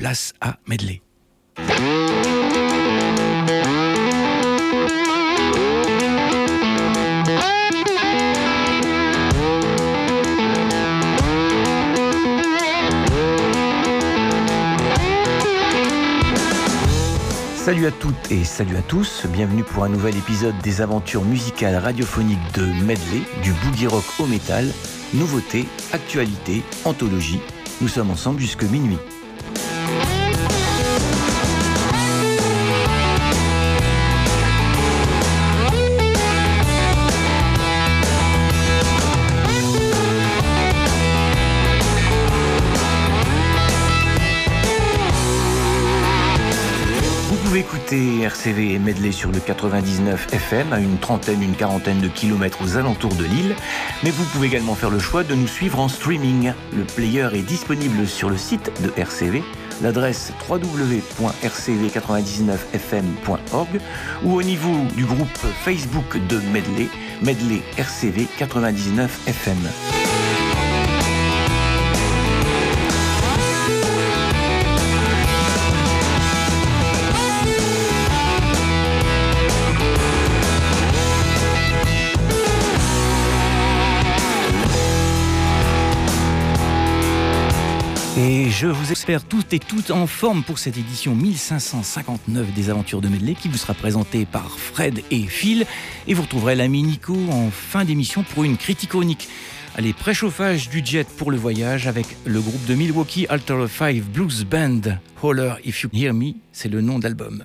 place à Medley. Salut à toutes et salut à tous, bienvenue pour un nouvel épisode des aventures musicales radiophoniques de Medley, du boogie rock au métal, nouveautés, actualités, anthologie. Nous sommes ensemble jusque minuit. RCV et Medley sur le 99 FM à une trentaine, une quarantaine de kilomètres aux alentours de l'île, mais vous pouvez également faire le choix de nous suivre en streaming. Le player est disponible sur le site de RCV, l'adresse www.rcv99fm.org ou au niveau du groupe Facebook de Medley, Medley RCV 99 FM. Je vous espère toutes et toutes en forme pour cette édition 1559 des Aventures de Medley qui vous sera présentée par Fred et Phil. Et vous retrouverez l'ami Nico en fin d'émission pour une critique chronique. Allez, préchauffage du jet pour le voyage avec le groupe de Milwaukee Alter Five Blues Band. Holler If You Hear Me, c'est le nom d'album.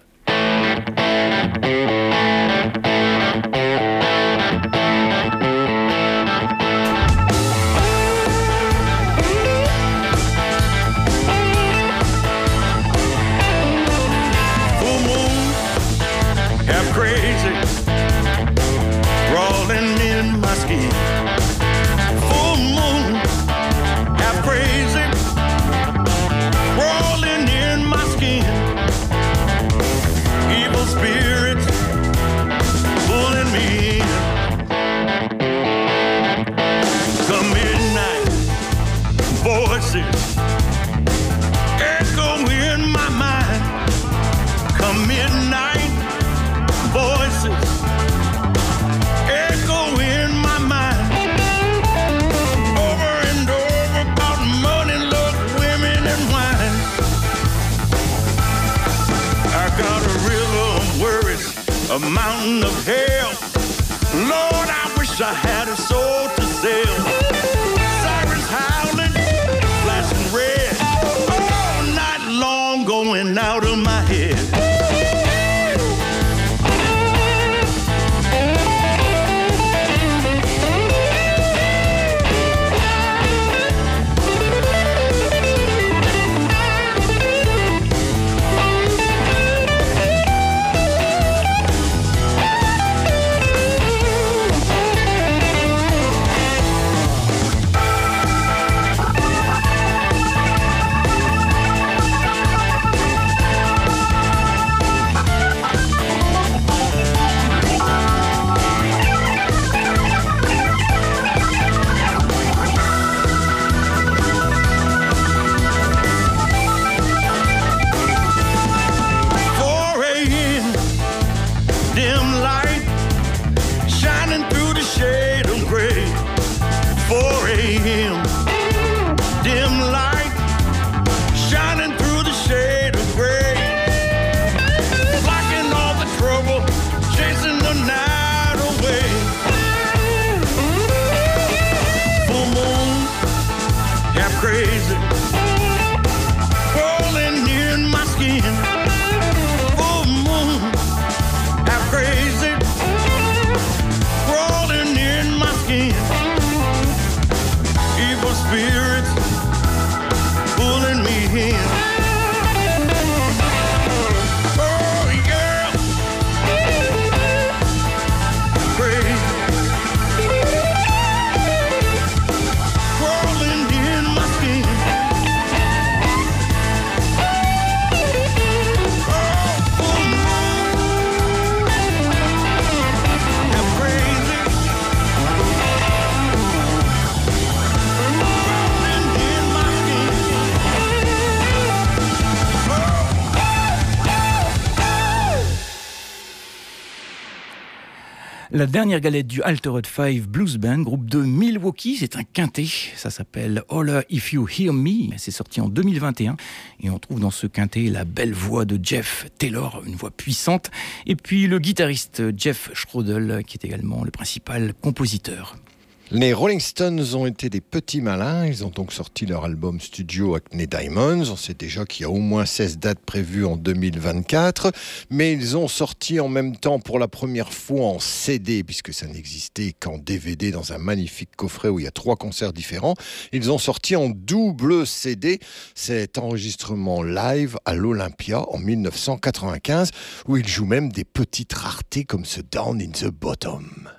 Of hell. Lord, I wish I had a soul to sell. La dernière galette du Altered Five Blues Band, groupe de Milwaukee, c'est un quintet. Ça s'appelle Holler If You Hear Me. C'est sorti en 2021 et on trouve dans ce quintet la belle voix de Jeff Taylor, une voix puissante, et puis le guitariste Jeff Schrodel, qui est également le principal compositeur. Les Rolling Stones ont été des petits malins. Ils ont donc sorti leur album studio Acne Diamonds. On sait déjà qu'il y a au moins 16 dates prévues en 2024. Mais ils ont sorti en même temps pour la première fois en CD, puisque ça n'existait qu'en DVD dans un magnifique coffret où il y a trois concerts différents. Ils ont sorti en double CD cet enregistrement live à l'Olympia en 1995, où ils jouent même des petites raretés comme ce Down in the Bottom.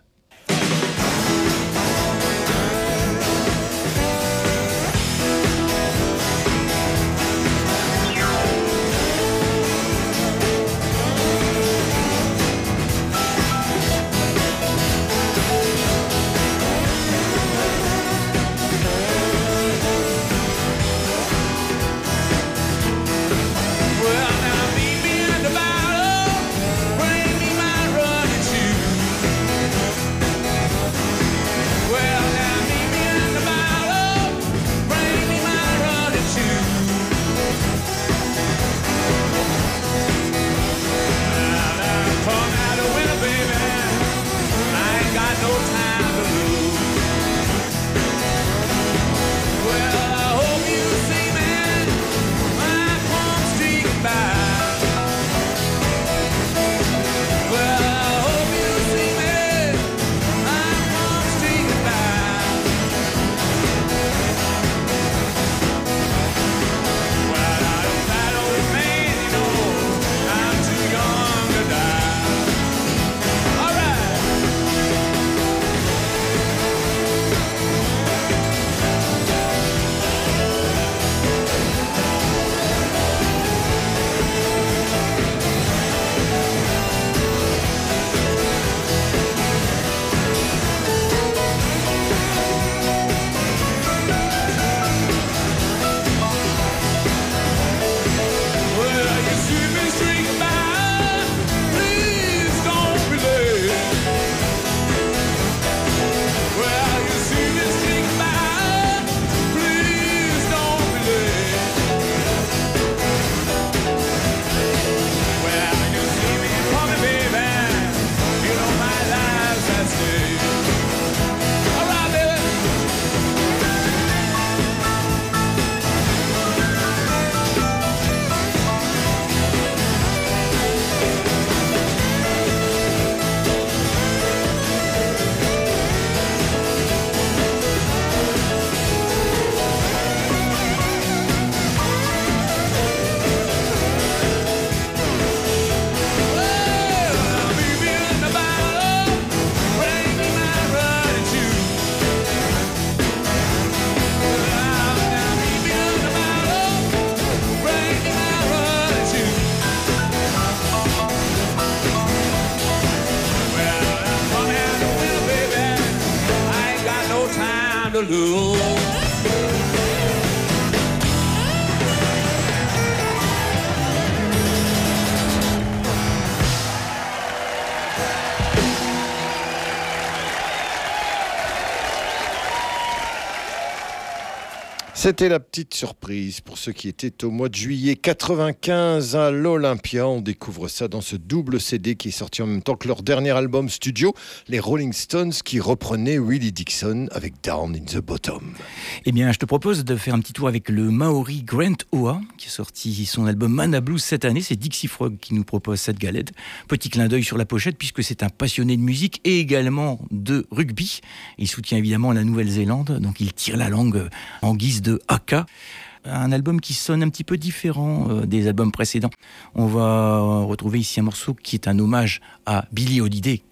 C'était la petite surprise pour ceux qui étaient au mois de juillet 95 à l'Olympia. On découvre ça dans ce double CD qui est sorti en même temps que leur dernier album studio, les Rolling Stones, qui reprenaient Willie Dixon avec Down in the Bottom. Eh bien, je te propose de faire un petit tour avec le Maori Grant Oa, qui a sorti son album Mana Blues cette année. C'est Dixie Frog qui nous propose cette galette. Petit clin d'œil sur la pochette, puisque c'est un passionné de musique et également de rugby. Il soutient évidemment la Nouvelle-Zélande, donc il tire la langue en guise de Un album qui sonne un petit peu différent euh, des albums précédents. On va retrouver ici un morceau qui est un hommage à Billy Holiday,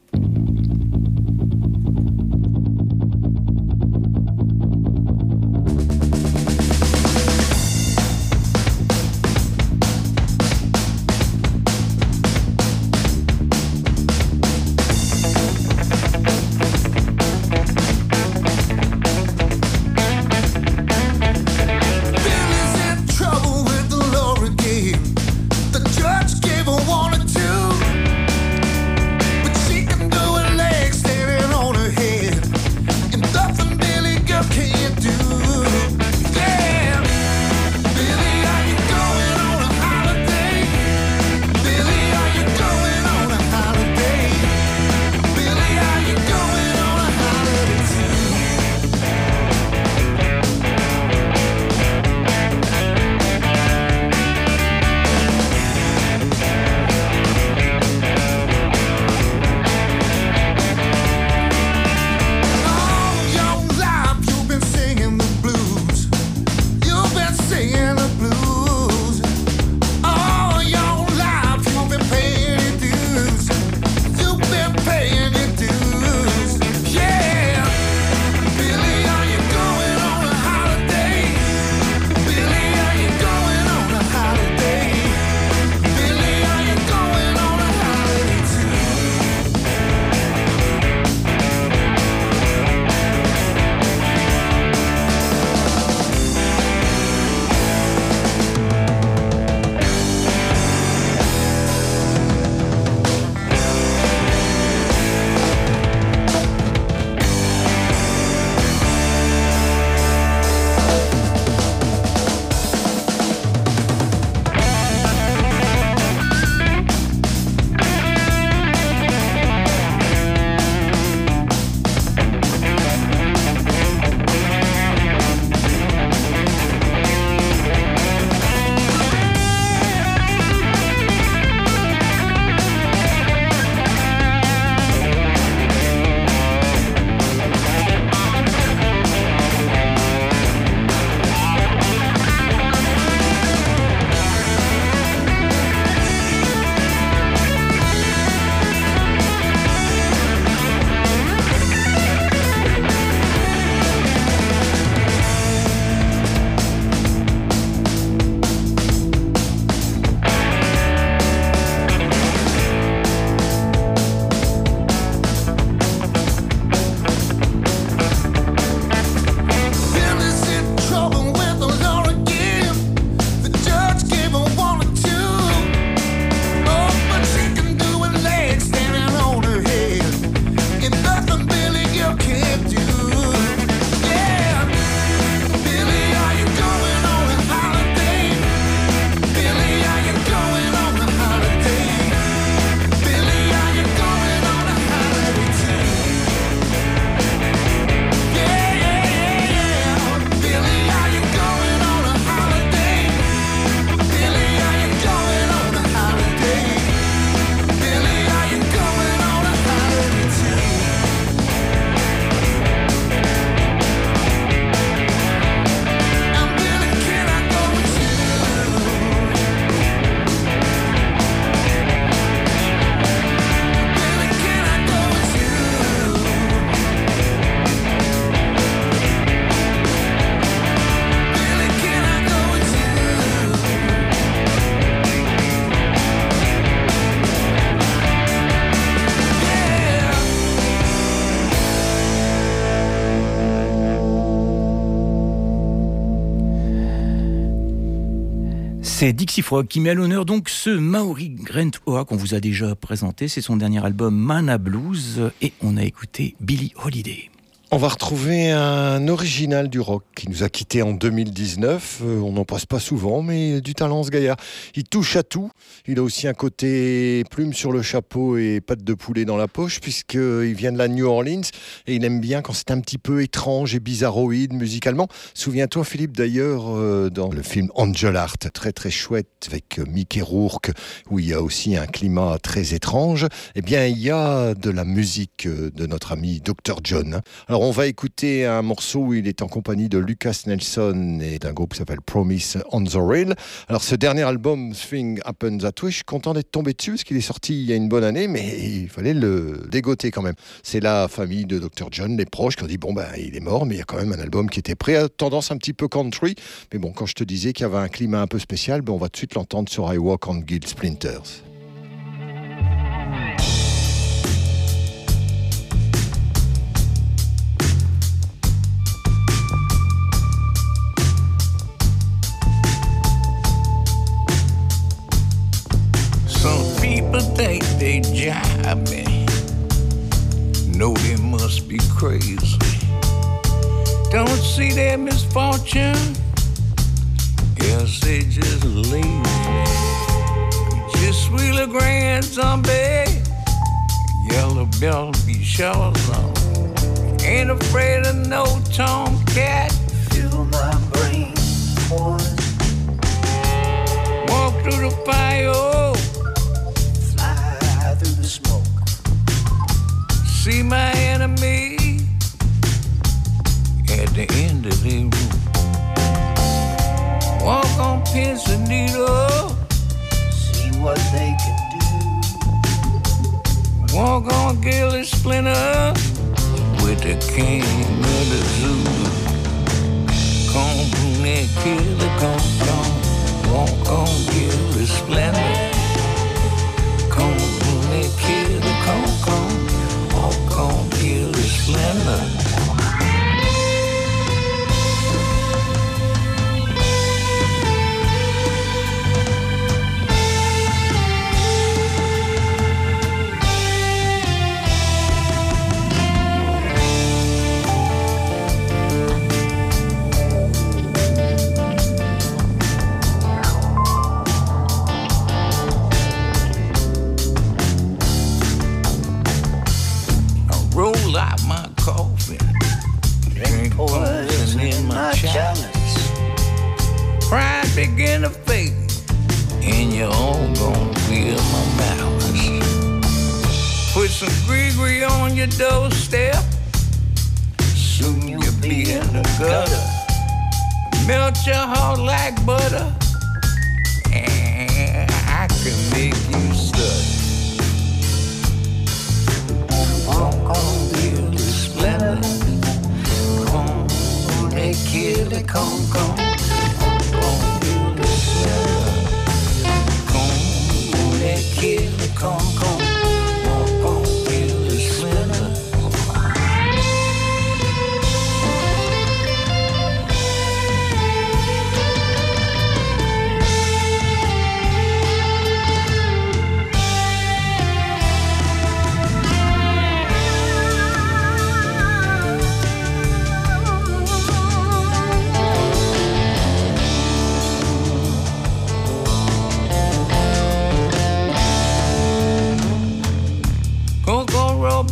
Dixie Frog qui met à l'honneur donc ce Maori Grant Oa qu'on vous a déjà présenté. C'est son dernier album Mana Blues et on a écouté Billy Holiday. On va retrouver un original du rock qui nous a quittés en 2019. Euh, on n'en passe pas souvent, mais du talent ce gaillard. Il touche à tout. Il a aussi un côté plume sur le chapeau et patte de poulet dans la poche, puisqu'il vient de la New Orleans et il aime bien quand c'est un petit peu étrange et bizarroïde musicalement. Souviens-toi, Philippe, d'ailleurs, euh, dans le film Angel Art, très très chouette avec euh, Mickey Rourke, où il y a aussi un climat très étrange. Eh bien, il y a de la musique de notre ami Dr. John. On va écouter un morceau où il est en compagnie de Lucas Nelson et d'un groupe qui s'appelle Promise on the Rail. Alors ce dernier album, Thing Happens at Wish, content d'être tombé dessus parce qu'il est sorti il y a une bonne année, mais il fallait le dégoter quand même. C'est la famille de Dr. John, les proches, qui ont dit bon ben il est mort, mais il y a quand même un album qui était prêt, à tendance un petit peu country. Mais bon, quand je te disais qu'il y avait un climat un peu spécial, ben on va tout de suite l'entendre sur I Walk on Guild Splinters. They jive me. Know they must be crazy. Don't see their misfortune. Guess they just lazy. Just wheel a grand zombie. Yellow bell be shovels on. Ain't afraid of no tomcat. Fill my brain, boys. Walk through the fire see my enemy at the end of the room. Walk on pins and needles, see what they can do. Walk on Gilly Splinter with the king of the zoo. Come, kill the come, come. Walk on Gilly Splinter. snäll. The splendor. begin to fade, and you're all gonna feel my malice. Put some Gregory on your doorstep, soon you'll be in the gutter. Melt your heart like butter, and I can make you stutter. Walk on, the splendor. Come, they come, come.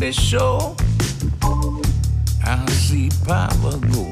official. I see power go.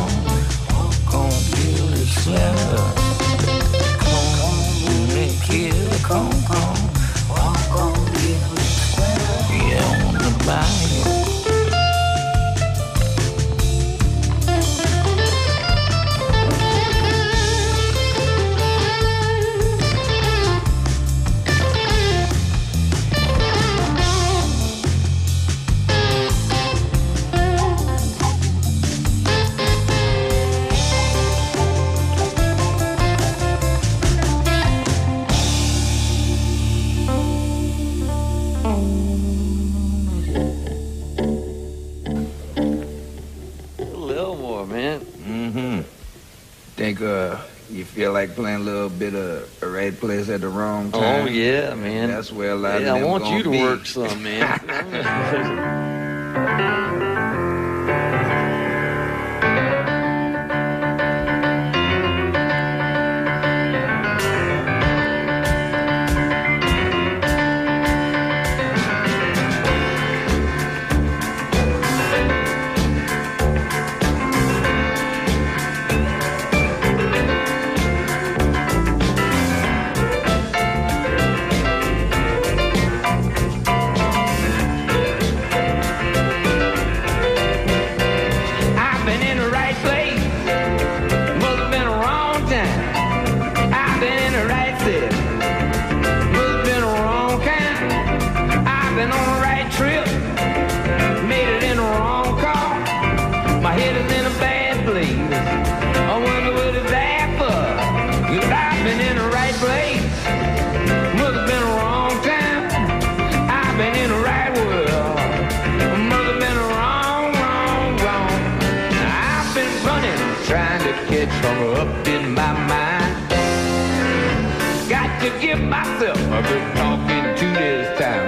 playing a little bit of the right place at the wrong oh, time. Oh yeah, man. That's where a lot yeah, of them I want you to be. work some, man. To give myself a good talking to this time.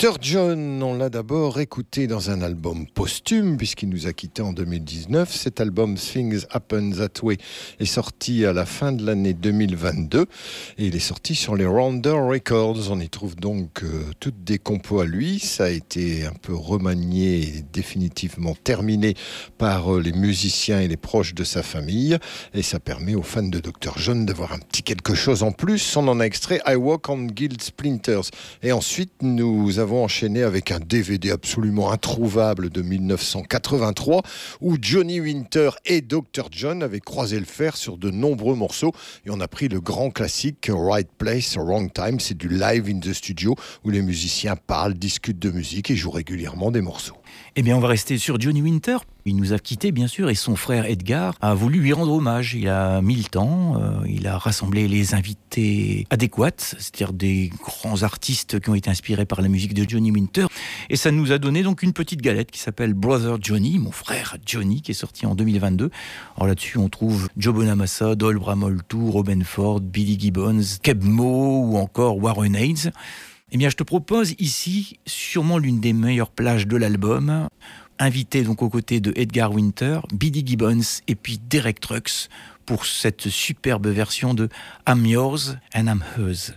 Dr. John, on l'a d'abord écouté dans un album posthume, puisqu'il nous a quittés en 2019. Cet album Things Happen That Way est sorti à la fin de l'année 2022 et il est sorti sur les Rounder Records. On y trouve donc euh, toutes des compos à lui. Ça a été un peu remanié et définitivement terminé par euh, les musiciens et les proches de sa famille. Et ça permet aux fans de Dr. John d'avoir un petit quelque chose en plus. On en a extrait I Walk on Guild Splinters. Et ensuite, nous avons enchaîné avec un DVD absolument introuvable de 1983 où Johnny Winter et Dr. John avaient croisé le fer sur de nombreux morceaux. Et on a pris le grand classique Right Place, Wrong Time. C'est du live in the studio où les musiciens parlent, discutent de musique et jouent régulièrement des morceaux. Eh bien, on va rester sur Johnny Winter. Il nous a quittés, bien sûr, et son frère Edgar a voulu lui rendre hommage. Il a mis le temps, euh, il a rassemblé les invités adéquats, c'est-à-dire des grands artistes qui ont été inspirés par la musique de Johnny Winter. Et ça nous a donné donc une petite galette qui s'appelle Brother Johnny, mon frère Johnny, qui est sorti en 2022. Alors là-dessus, on trouve Joe Bonamassa, Doyle Bramoltou, Robin Ford, Billy Gibbons, Keb Mo ou encore Warren Haynes. Eh bien, je te propose ici sûrement l'une des meilleures plages de l'album, invité donc aux côtés de Edgar Winter, Billy Gibbons et puis Derek Trucks pour cette superbe version de I'm Yours and I'm Hers.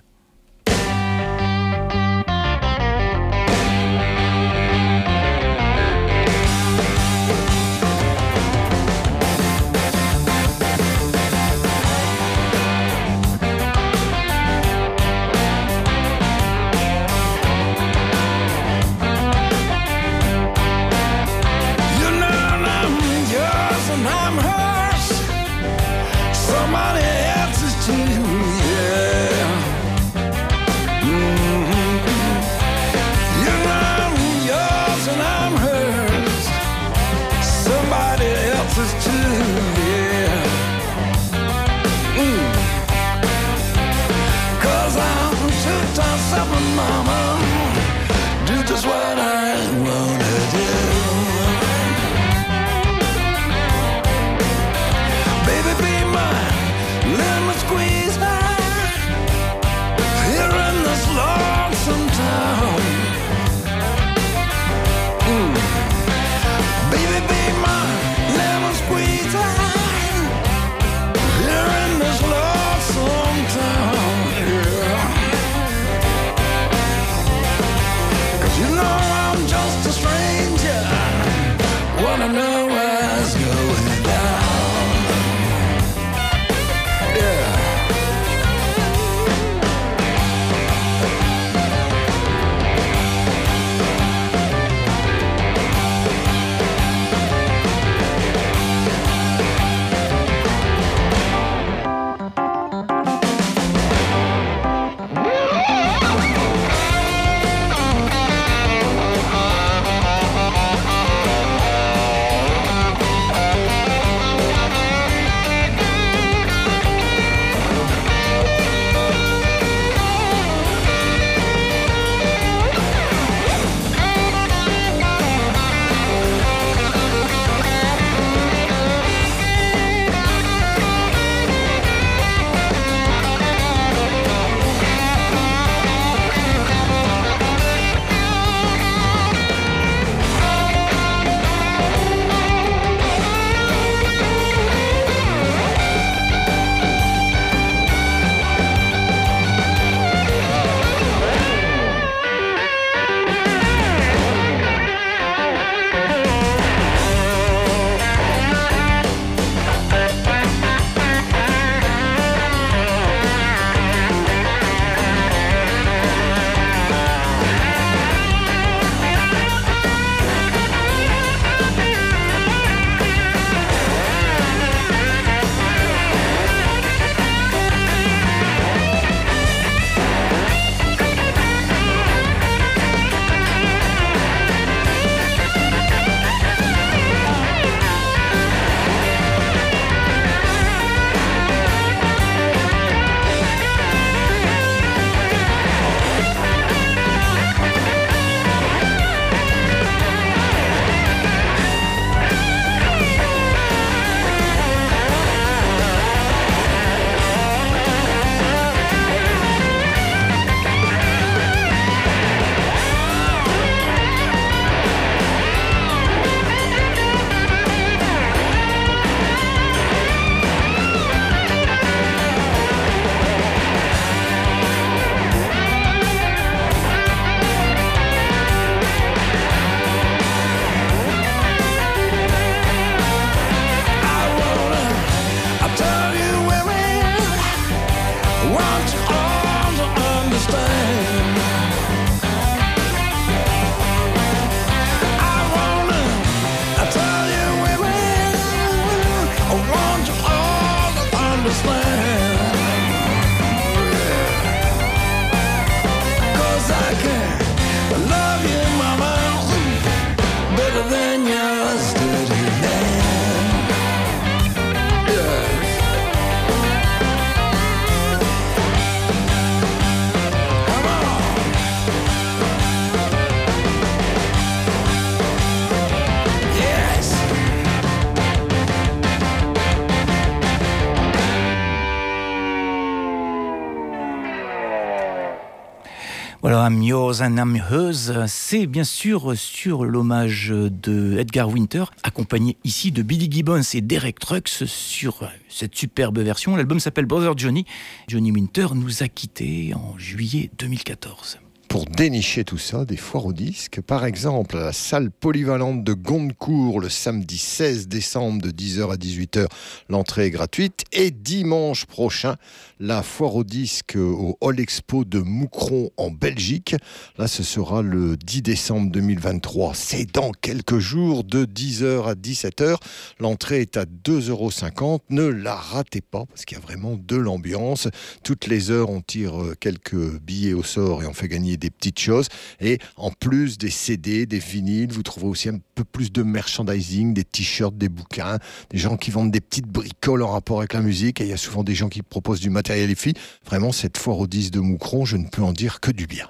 Yours and I'm hers, c'est bien sûr sur l'hommage de Edgar Winter, accompagné ici de Billy Gibbons et Derek Trucks sur cette superbe version. L'album s'appelle Brother Johnny. Johnny Winter nous a quittés en juillet 2014 pour dénicher tout ça, des foires au disque. Par exemple, à la salle polyvalente de Gondecourt, le samedi 16 décembre de 10h à 18h, l'entrée est gratuite. Et dimanche prochain, la foire au disque au Hall Expo de Moucron en Belgique. Là, ce sera le 10 décembre 2023. C'est dans quelques jours, de 10h à 17h. L'entrée est à 2,50 euros. Ne la ratez pas, parce qu'il y a vraiment de l'ambiance. Toutes les heures, on tire quelques billets au sort et on fait gagner des petites choses. Et en plus des CD, des vinyles, vous trouvez aussi un peu plus de merchandising, des t-shirts, des bouquins, des gens qui vendent des petites bricoles en rapport avec la musique. Et il y a souvent des gens qui proposent du matériel et. Vraiment, cette foire au 10 de Moucron, je ne peux en dire que du bien.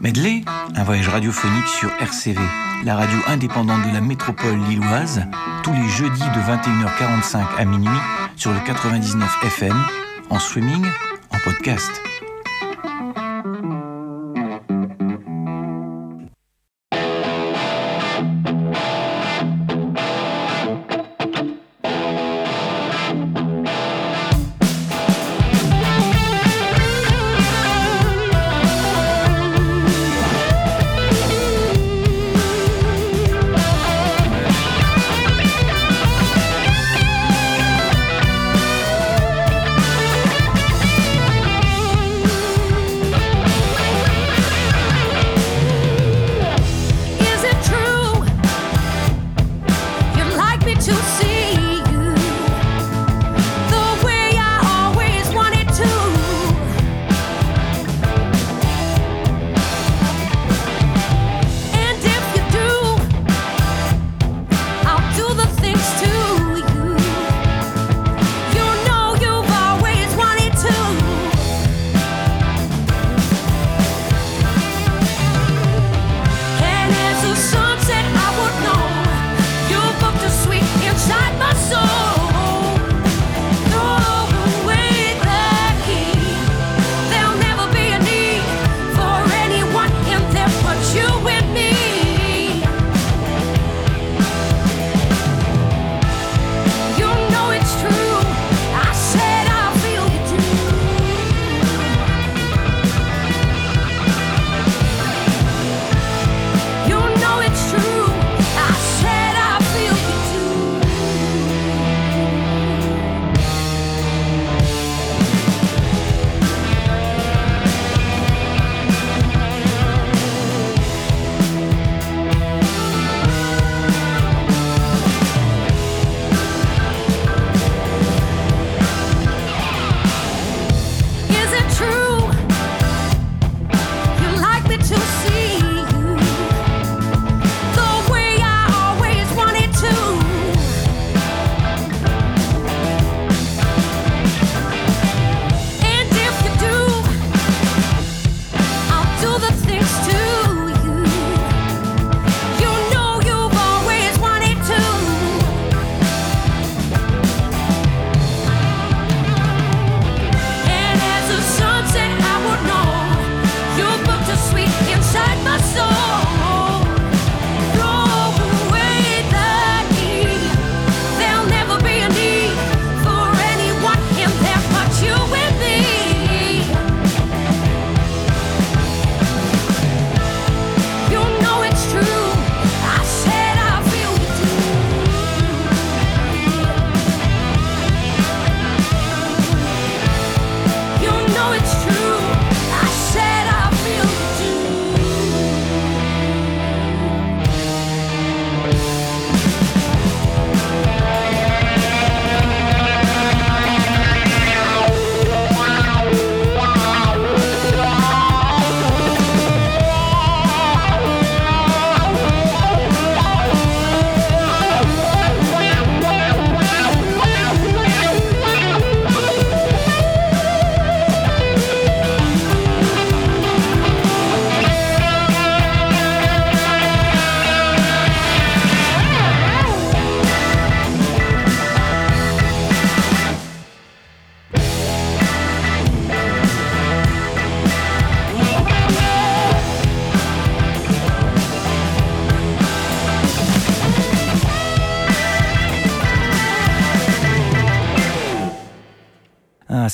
Medley, un voyage radiophonique sur RCV, la radio indépendante de la métropole lilloise, tous les jeudis de 21h45 à minuit sur le 99 FM, en streaming, en podcast. Mm-hmm.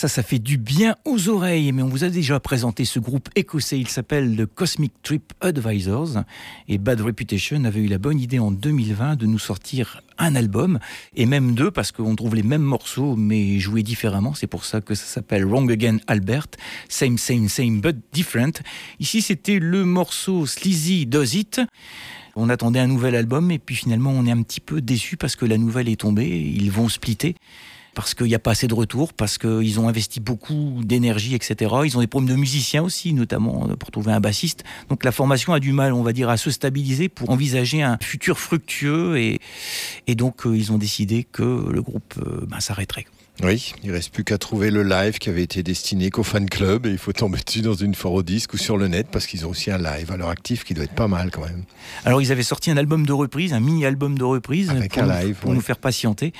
Ça, ça fait du bien aux oreilles. Mais on vous a déjà présenté ce groupe écossais. Il s'appelle le Cosmic Trip Advisors. Et Bad Reputation avait eu la bonne idée en 2020 de nous sortir un album, et même deux, parce qu'on trouve les mêmes morceaux, mais joués différemment. C'est pour ça que ça s'appelle Wrong Again Albert. Same, same, same, but different. Ici, c'était le morceau Sleazy Does It. On attendait un nouvel album, et puis finalement, on est un petit peu déçu parce que la nouvelle est tombée. Ils vont splitter parce qu'il n'y a pas assez de retours, parce qu'ils ont investi beaucoup d'énergie, etc. Ils ont des problèmes de musiciens aussi, notamment pour trouver un bassiste. Donc la formation a du mal, on va dire, à se stabiliser pour envisager un futur fructueux. Et, et donc euh, ils ont décidé que le groupe euh, ben, s'arrêterait. Oui, il reste plus qu'à trouver le live qui avait été destiné qu'au fan club et il faut tomber dessus dans une foire au disque ou sur le net parce qu'ils ont aussi un live à leur actif qui doit être pas mal quand même. Alors ils avaient sorti un album de reprise, un mini-album de reprise Avec pour, un nous- live, pour ouais. nous faire patienter.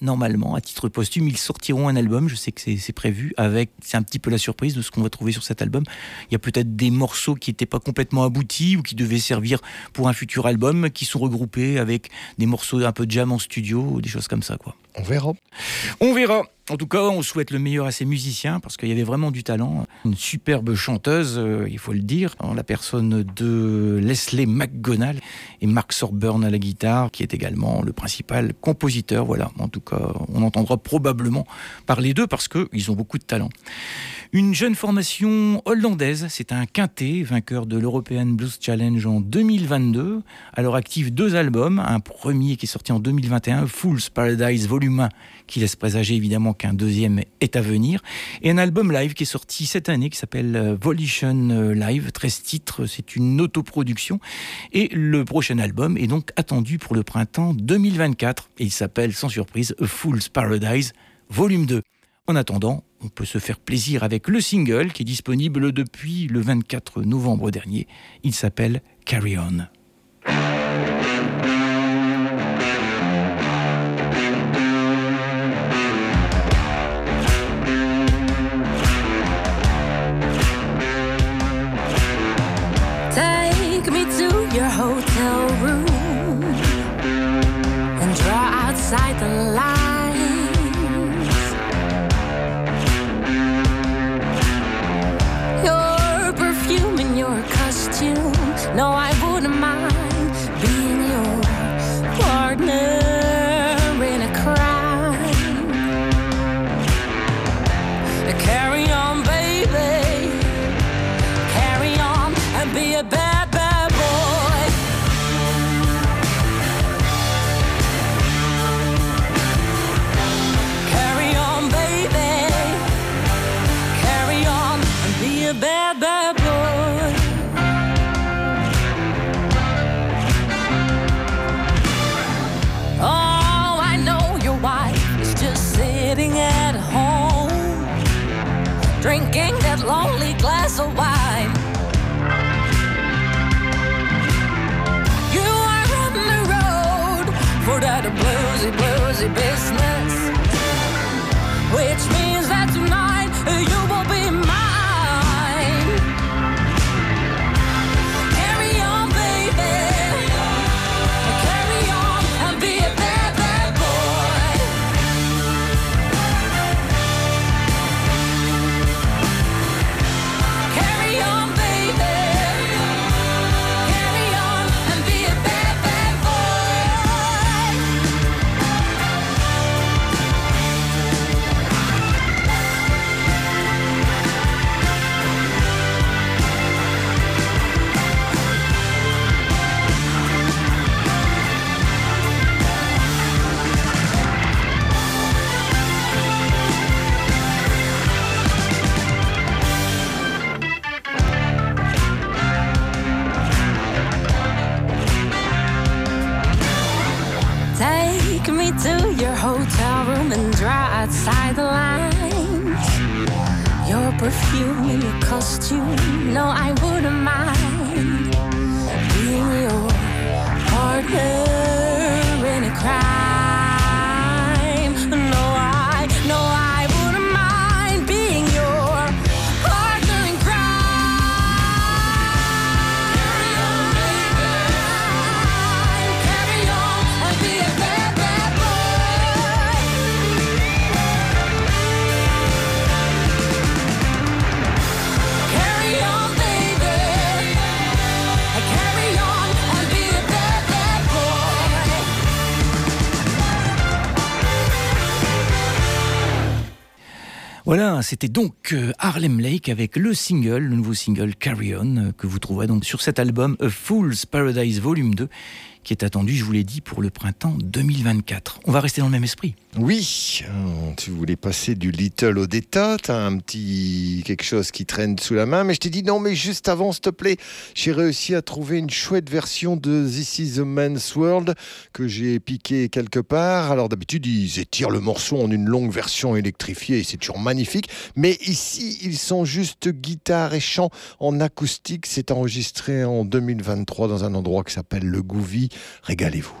Normalement, à titre posthume, ils sortiront un album. Je sais que c'est prévu. Avec, c'est un petit peu la surprise de ce qu'on va trouver sur cet album. Il y a peut-être des morceaux qui n'étaient pas complètement aboutis ou qui devaient servir pour un futur album, qui sont regroupés avec des morceaux un peu de jam en studio, des choses comme ça, quoi. On verra. On verra. En tout cas, on souhaite le meilleur à ces musiciens parce qu'il y avait vraiment du talent. Une superbe chanteuse, euh, il faut le dire, en la personne de Leslie McGonagall et Mark Sorburn à la guitare, qui est également le principal compositeur. Voilà, en tout cas, on entendra probablement parler d'eux parce qu'ils ont beaucoup de talent. Une jeune formation hollandaise, c'est un quintet, vainqueur de l'European Blues Challenge en 2022. À leur actif, deux albums. Un premier qui est sorti en 2021, Fool's Paradise Volume 1, qui laisse présager évidemment qu'un deuxième est à venir. Et un album live qui est sorti cette année, qui s'appelle euh, Volition euh, Live, 13 titres, c'est une autoproduction. Et le prochain album est donc attendu pour le printemps 2024. Et il s'appelle, sans surprise, A Fool's Paradise Volume 2. En attendant, on peut se faire plaisir avec le single qui est disponible depuis le 24 novembre dernier. Il s'appelle Carry On. Boy. Oh, I know your wife is just sitting at home drinking that lonely glass of wine. You are on the road for that bluesy, bluesy business, outside the lines. Your perfume and your costume. No, I wouldn't mind being your partner in a crime. Voilà, c'était donc euh, Harlem Lake avec le single, le nouveau single Carry On, euh, que vous trouverez donc sur cet album A Fool's Paradise Volume 2 qui est attendu, je vous l'ai dit, pour le printemps 2024. On va rester dans le même esprit. Oui, euh, tu voulais passer du Little au Data, t'as un petit quelque chose qui traîne sous la main, mais je t'ai dit non, mais juste avant, s'il te plaît, j'ai réussi à trouver une chouette version de This is a Man's World que j'ai piqué quelque part. Alors d'habitude, ils étirent le morceau en une longue version électrifiée c'est toujours magnifique, mais ici, ils sont juste guitare et chant en acoustique. C'est enregistré en 2023 dans un endroit qui s'appelle le Gouvi. Régalez-vous.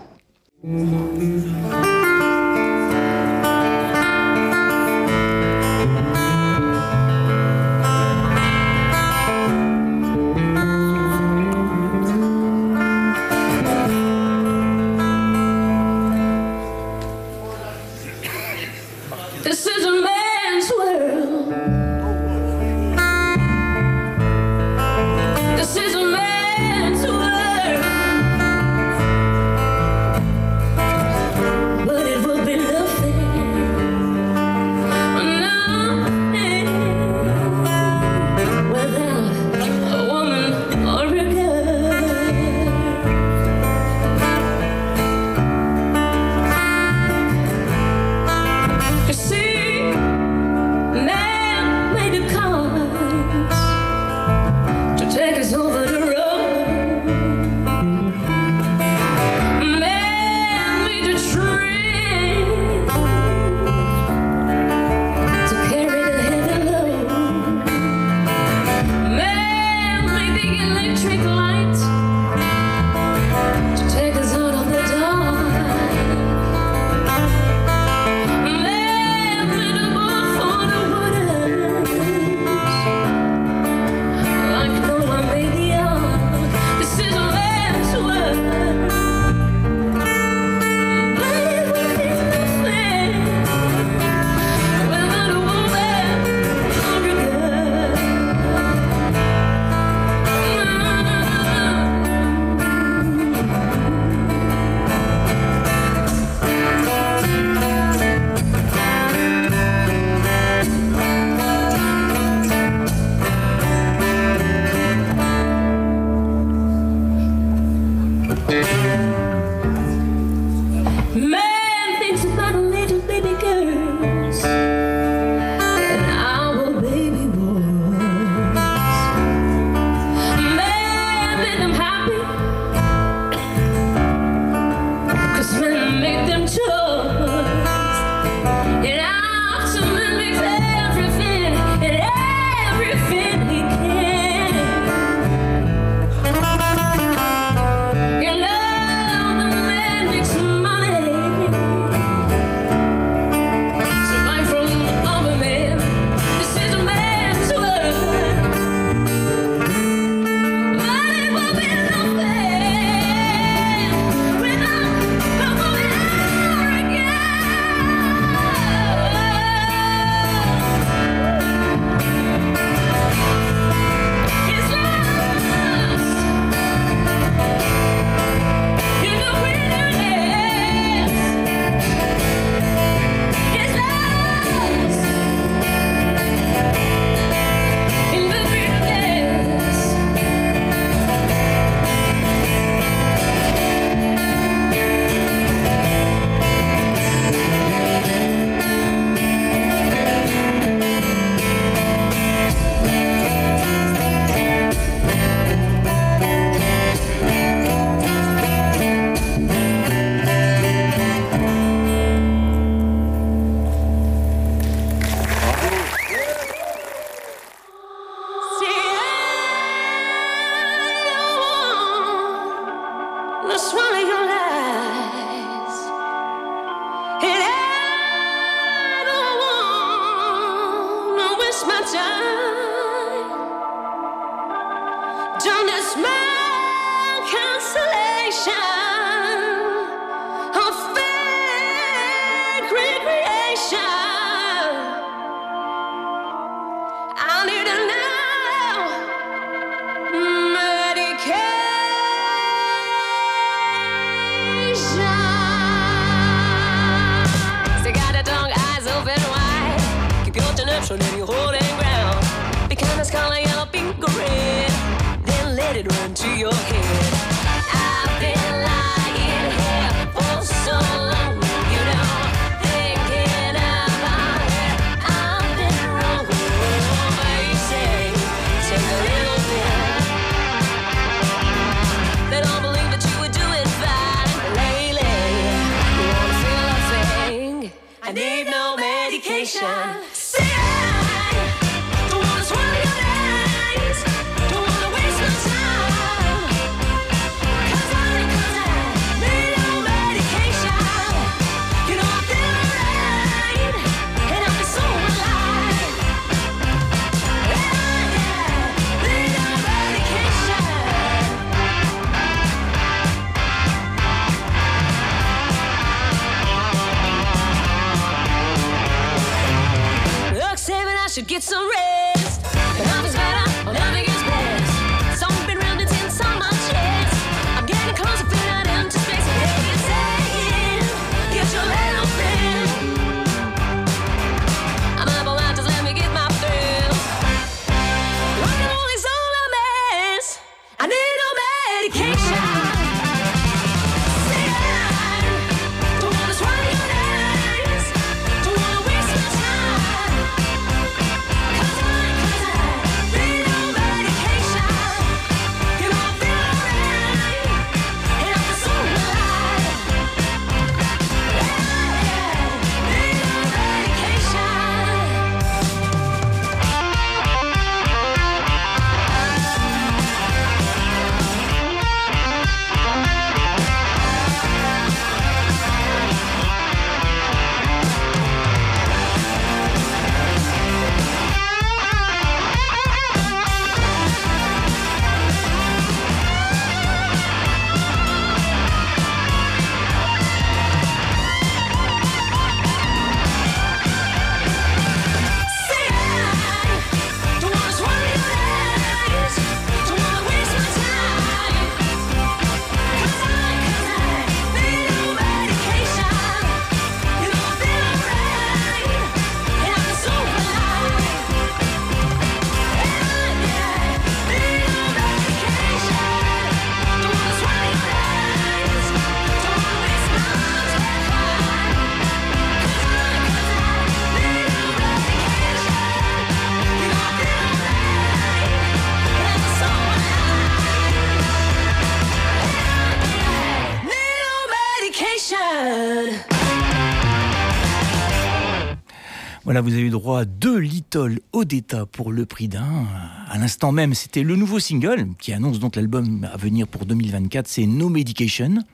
swallow your get some rest. Voilà, vous avez eu droit à deux Little Odetta pour le prix d'un. À l'instant même, c'était le nouveau single qui annonce donc l'album à venir pour 2024, c'est No Medication.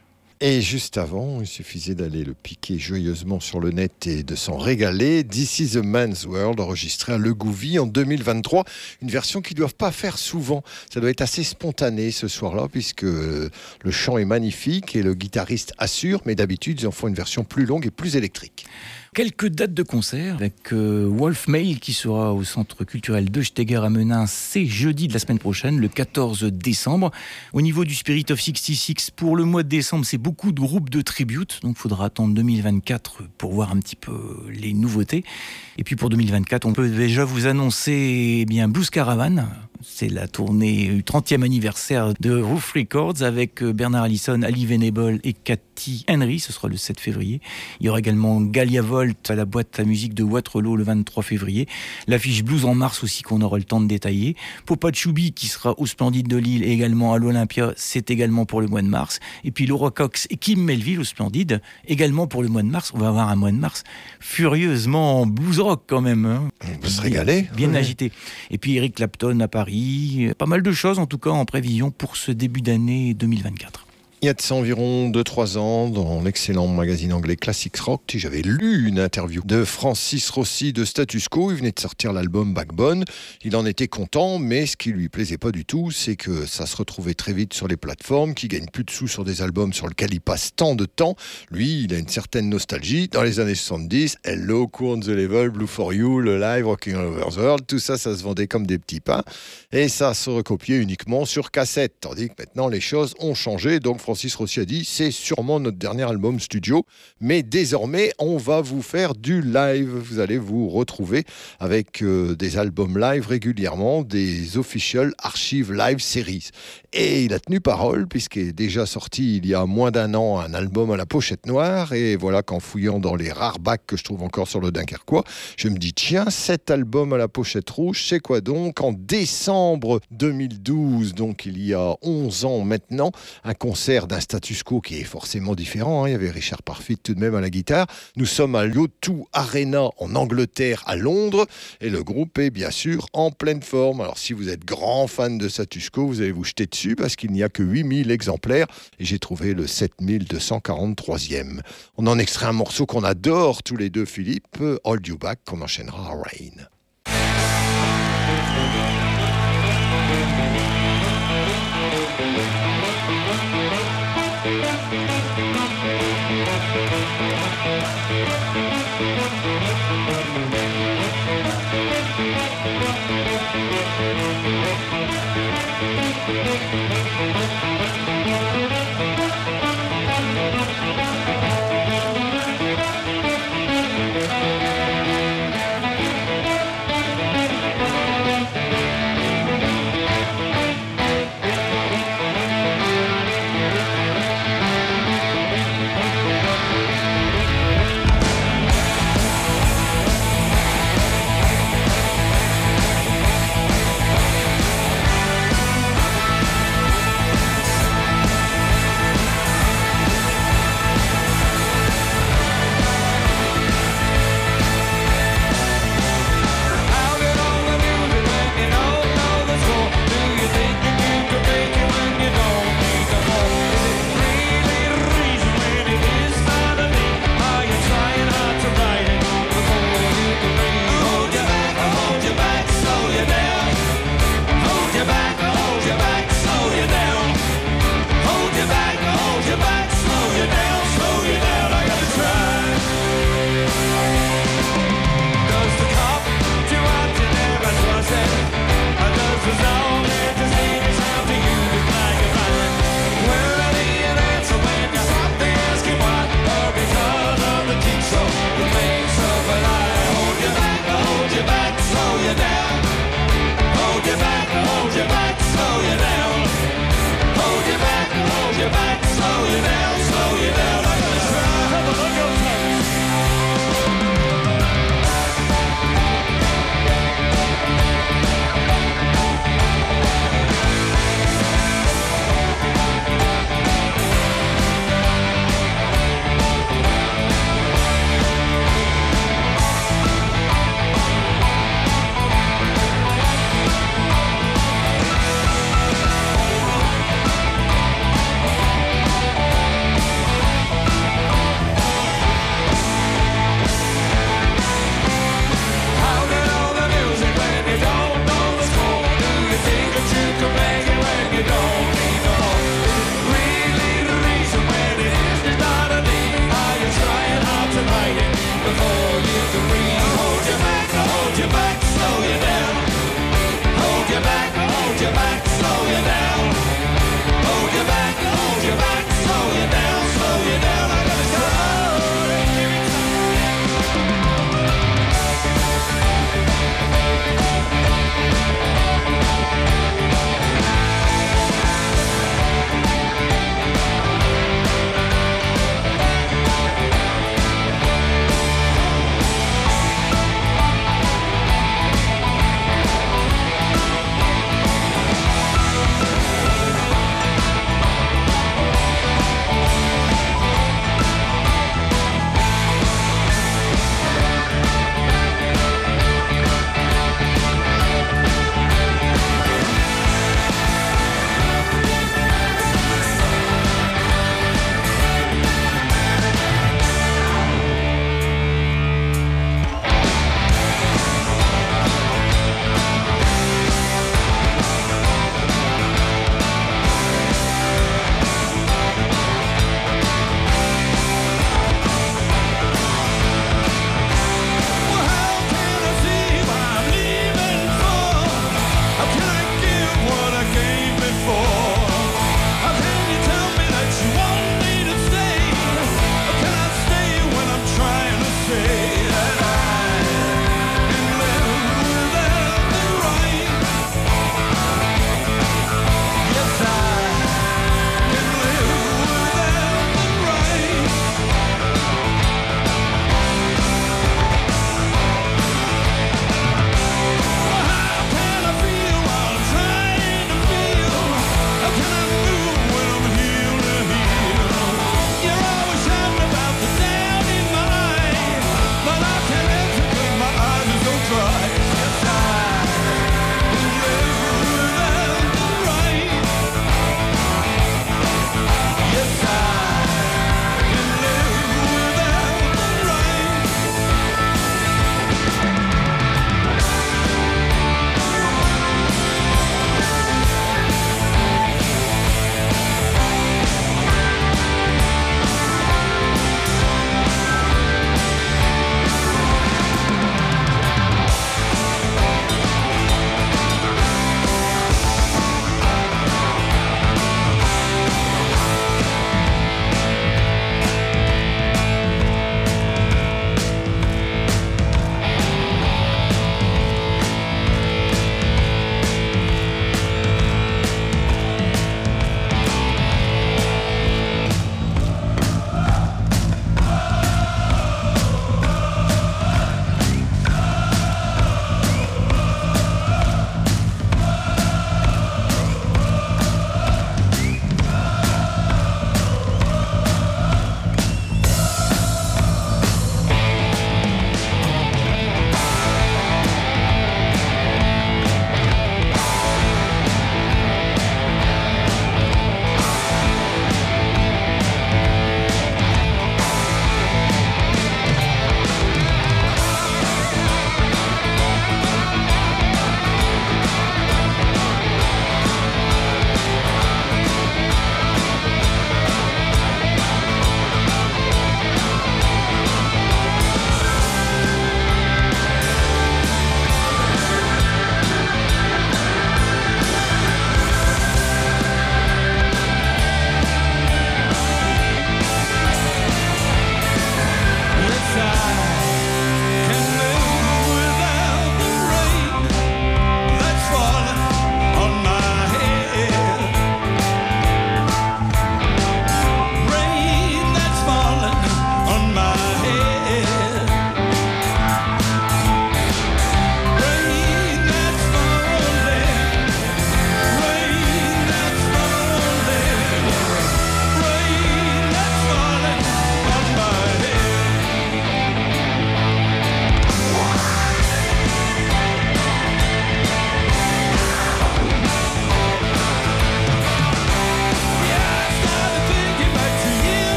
Et juste avant, il suffisait d'aller le piquer joyeusement sur le net et de s'en régaler. This is a Man's World, enregistré à Le Gouvy en 2023. Une version qu'ils ne doivent pas faire souvent. Ça doit être assez spontané ce soir-là, puisque euh, le chant est magnifique et le guitariste assure, mais d'habitude, ils en font une version plus longue et plus électrique. Quelques dates de concert avec euh, Wolf Mail qui sera au centre culturel de Steger à Menin, c'est jeudi de la semaine prochaine, le 14 décembre. Au niveau du Spirit of 66, pour le mois de décembre, c'est beaucoup de groupes de tribute, donc il faudra attendre 2024 pour voir un petit peu les nouveautés. Et puis pour 2024, on peut déjà vous annoncer eh bien Blues Caravan. C'est la tournée du 30e anniversaire de Roof Records avec euh, Bernard Allison, Ali Venable et Henry. Ce sera le 7 février. Il y aura également Galia Volt à la boîte à musique de Waterloo le 23 février. L'affiche Blues en mars aussi qu'on aura le temps de détailler. Popa Choubi qui sera au Splendide de Lille et également à l'Olympia, c'est également pour le mois de mars. Et puis Laura Cox et Kim Melville au Splendide, également pour le mois de mars. On va avoir un mois de mars furieusement blues rock quand même. hein. On peut se régaler. Bien agité. Et puis Eric Clapton à Paris. Pas mal de choses en tout cas en prévision pour ce début d'année 2024. Il y a de ça environ 2-3 ans, dans l'excellent magazine anglais Classics Rock, j'avais lu une interview de Francis Rossi de Status Quo. Il venait de sortir l'album Backbone. Il en était content, mais ce qui lui plaisait pas du tout, c'est que ça se retrouvait très vite sur les plateformes, qu'il gagne plus de sous sur des albums sur lesquels il passe tant de temps. Lui, il a une certaine nostalgie. Dans les années 70, Hello, Cool on the Level, Blue for You, le live, Rocking All Over the World, tout ça, ça se vendait comme des petits pains. Et ça se recopiait uniquement sur cassette. Tandis que maintenant, les choses ont changé. Donc, Francis Rossi a dit c'est sûrement notre dernier album studio, mais désormais, on va vous faire du live. Vous allez vous retrouver avec euh, des albums live régulièrement, des official archive live series. Et il a tenu parole, puisqu'il est déjà sorti il y a moins d'un an un album à la pochette noire. Et voilà qu'en fouillant dans les rares bacs que je trouve encore sur le Dunkerquois, je me dis tiens, cet album à la pochette rouge, c'est quoi donc? En décembre 2012, donc il y a 11 ans maintenant, un concert d'un status quo qui est forcément différent. hein. Il y avait Richard Parfit tout de même à la guitare. Nous sommes à l'O2 Arena en Angleterre, à Londres, et le groupe est bien sûr en pleine forme. Alors si vous êtes grand fan de status quo, vous allez vous jeter dessus parce qu'il n'y a que 8000 exemplaires et j'ai trouvé le 7243e. On en extrait un morceau qu'on adore tous les deux, Philippe, Hold You Back, qu'on enchaînera à Rain.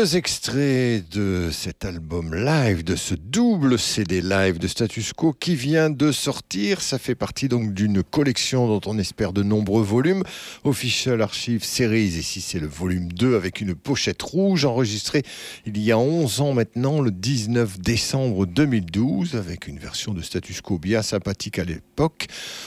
Extraits de cet album live, de ce double CD live de Status Quo qui vient de sortir. Ça fait partie donc d'une collection dont on espère de nombreux volumes. Official Archive Series, ici c'est le volume 2 avec une pochette rouge enregistrée il y a 11 ans maintenant, le 19 décembre 2012, avec une version de Status Quo bien sympathique à l'époque.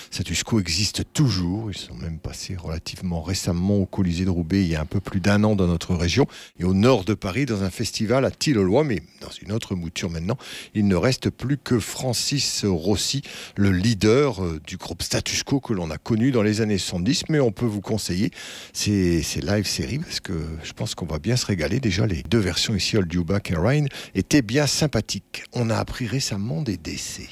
Status Quo existe toujours, ils sont même passés relativement récemment au Colisée de Roubaix il y a un peu plus d'un an dans notre région et au nord de Paris dans un festival à Tilloloy, mais dans une autre mouture maintenant. Il ne reste plus que Francis Rossi, le leader euh, du groupe Status Quo que l'on a connu dans les années 70, mais on peut vous conseiller ces, live séries parce que je pense qu'on va bien se régaler. Déjà, les deux versions ici, Old You Back et Ryan, étaient bien sympathiques. On a appris récemment des décès.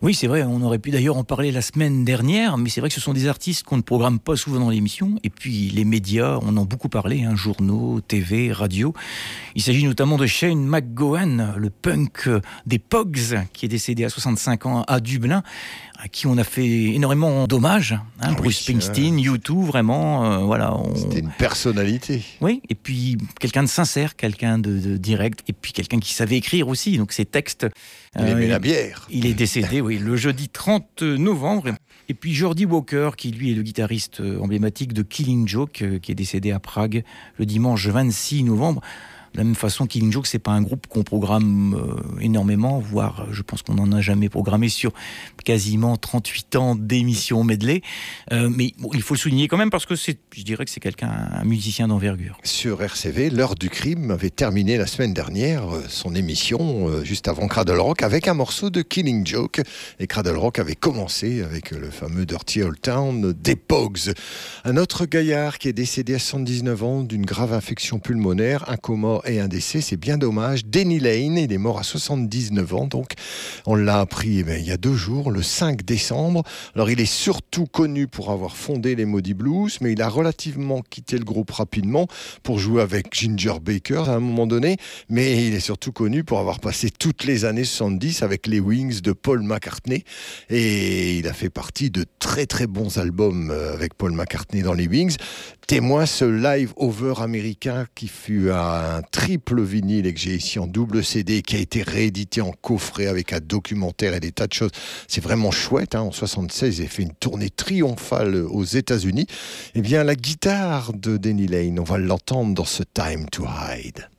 Oui, c'est vrai, on aurait pu d'ailleurs en parler la semaine dernière, mais c'est vrai que ce sont des artistes qu'on ne programme pas souvent dans l'émission. Et puis les médias, on en a beaucoup parlé, hein, journaux, TV, radio. Il s'agit notamment de Shane McGowan, le punk des Qui est décédé à 65 ans à Dublin, à qui on a fait énormément d'hommages. Hein, Ah Bruce Springsteen, U2, vraiment, euh, voilà. on- C'était une personnalité. Oui, et puis quelqu'un de sincère, quelqu'un de, de direct, et puis quelqu'un qui savait écrire aussi. Donc ses textes. Il euh, aimait la bière. il est décédé, oui, le jeudi 30 novembre. Et puis Jordi Walker, qui lui est le guitariste euh, emblématique de Killing Joke, euh, qui est décédé à Prague le dimanche 26 novembre. De la même façon, Killing Joke, c'est pas un groupe qu'on programme euh, énormément, voire euh, je pense qu'on n'en a jamais programmé sur quasiment 38 ans d'émissions medley. Euh, mais il faut le souligner quand même parce que c'est, je dirais que c'est quelqu'un, un musicien d'envergure. Sur RCV, l'heure du crime avait terminé la semaine dernière son émission juste avant Cradle Rock avec un morceau de Killing Joke. Et Cradle Rock avait commencé avec le fameux Dirty Old Town des Pogs. Un autre gaillard qui est décédé à 79 ans d'une grave infection pulmonaire, un coma et un décès, c'est bien dommage. Denny Lane, il est mort à 79 ans, donc on l'a appris eh bien, il y a deux jours, le 5 décembre. Alors il est surtout connu pour avoir fondé les Maudits Blues, mais il a relativement quitté le groupe rapidement pour jouer avec Ginger Baker à un moment donné, mais il est surtout connu pour avoir passé toutes les années 70 avec les Wings de Paul McCartney, et il a fait partie de très très bons albums euh, avec Paul McCartney dans les Wings. Témoin ce live over américain qui fut un triple vinyle et que j'ai ici en double CD qui a été réédité en coffret avec un documentaire et des tas de choses. C'est vraiment chouette. hein. En 76, il a fait une tournée triomphale aux États-Unis. Eh bien, la guitare de Denny Lane, on va l'entendre dans ce Time to Hide.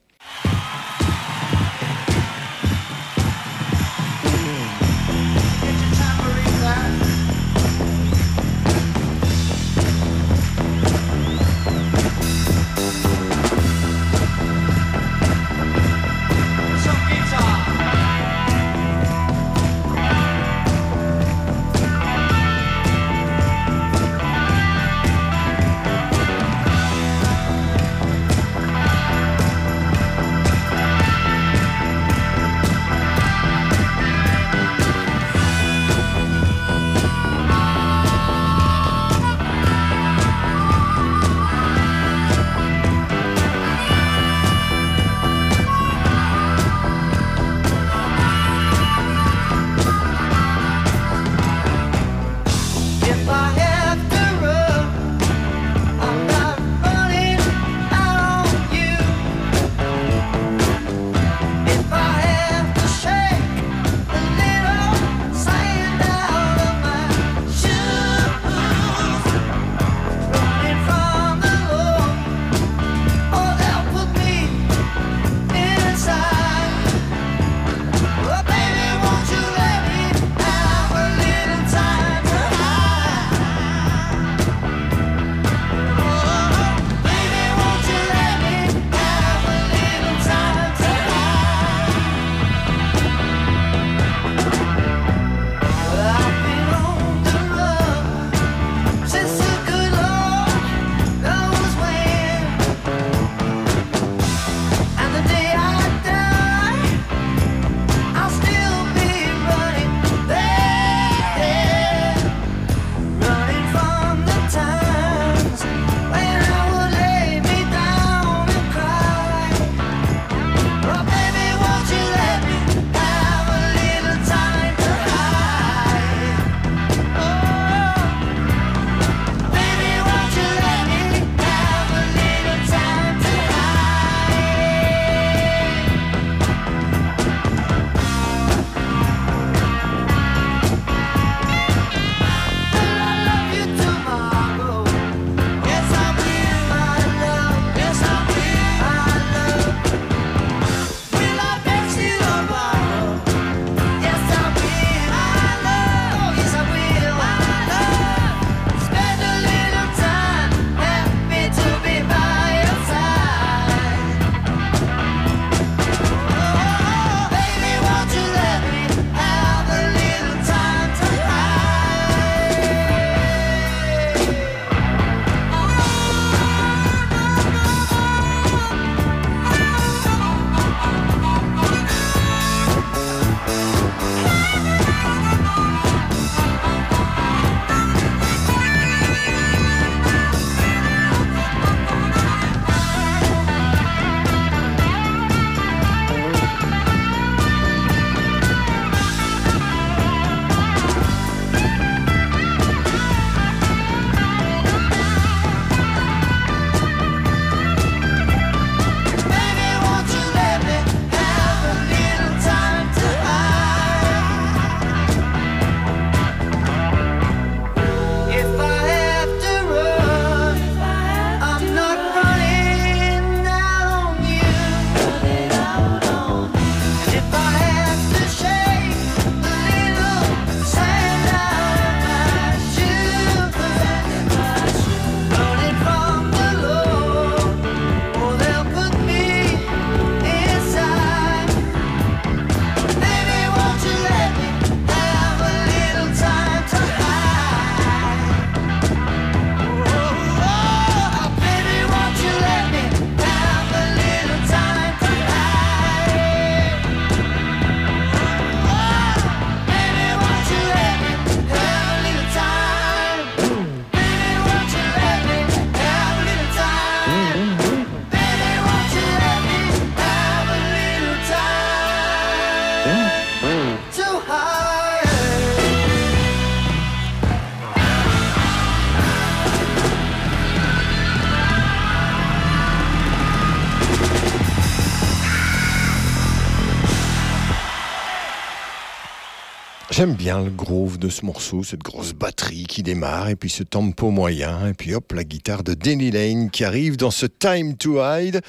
J'aime bien le groove de ce morceau, cette grosse batterie qui démarre, et puis ce tempo moyen, et puis hop, la guitare de Danny Lane qui arrive dans ce Time to Hide,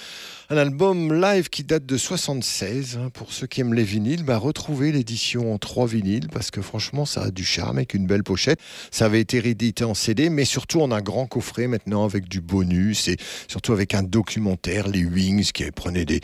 un album live qui date de 76. hein. Pour ceux qui aiment les vinyles, bah, retrouvez l'édition en trois vinyles, parce que franchement, ça a du charme avec une belle pochette. Ça avait été réédité en CD, mais surtout en un grand coffret maintenant avec du bonus, et surtout avec un documentaire, les Wings, qui prenaient des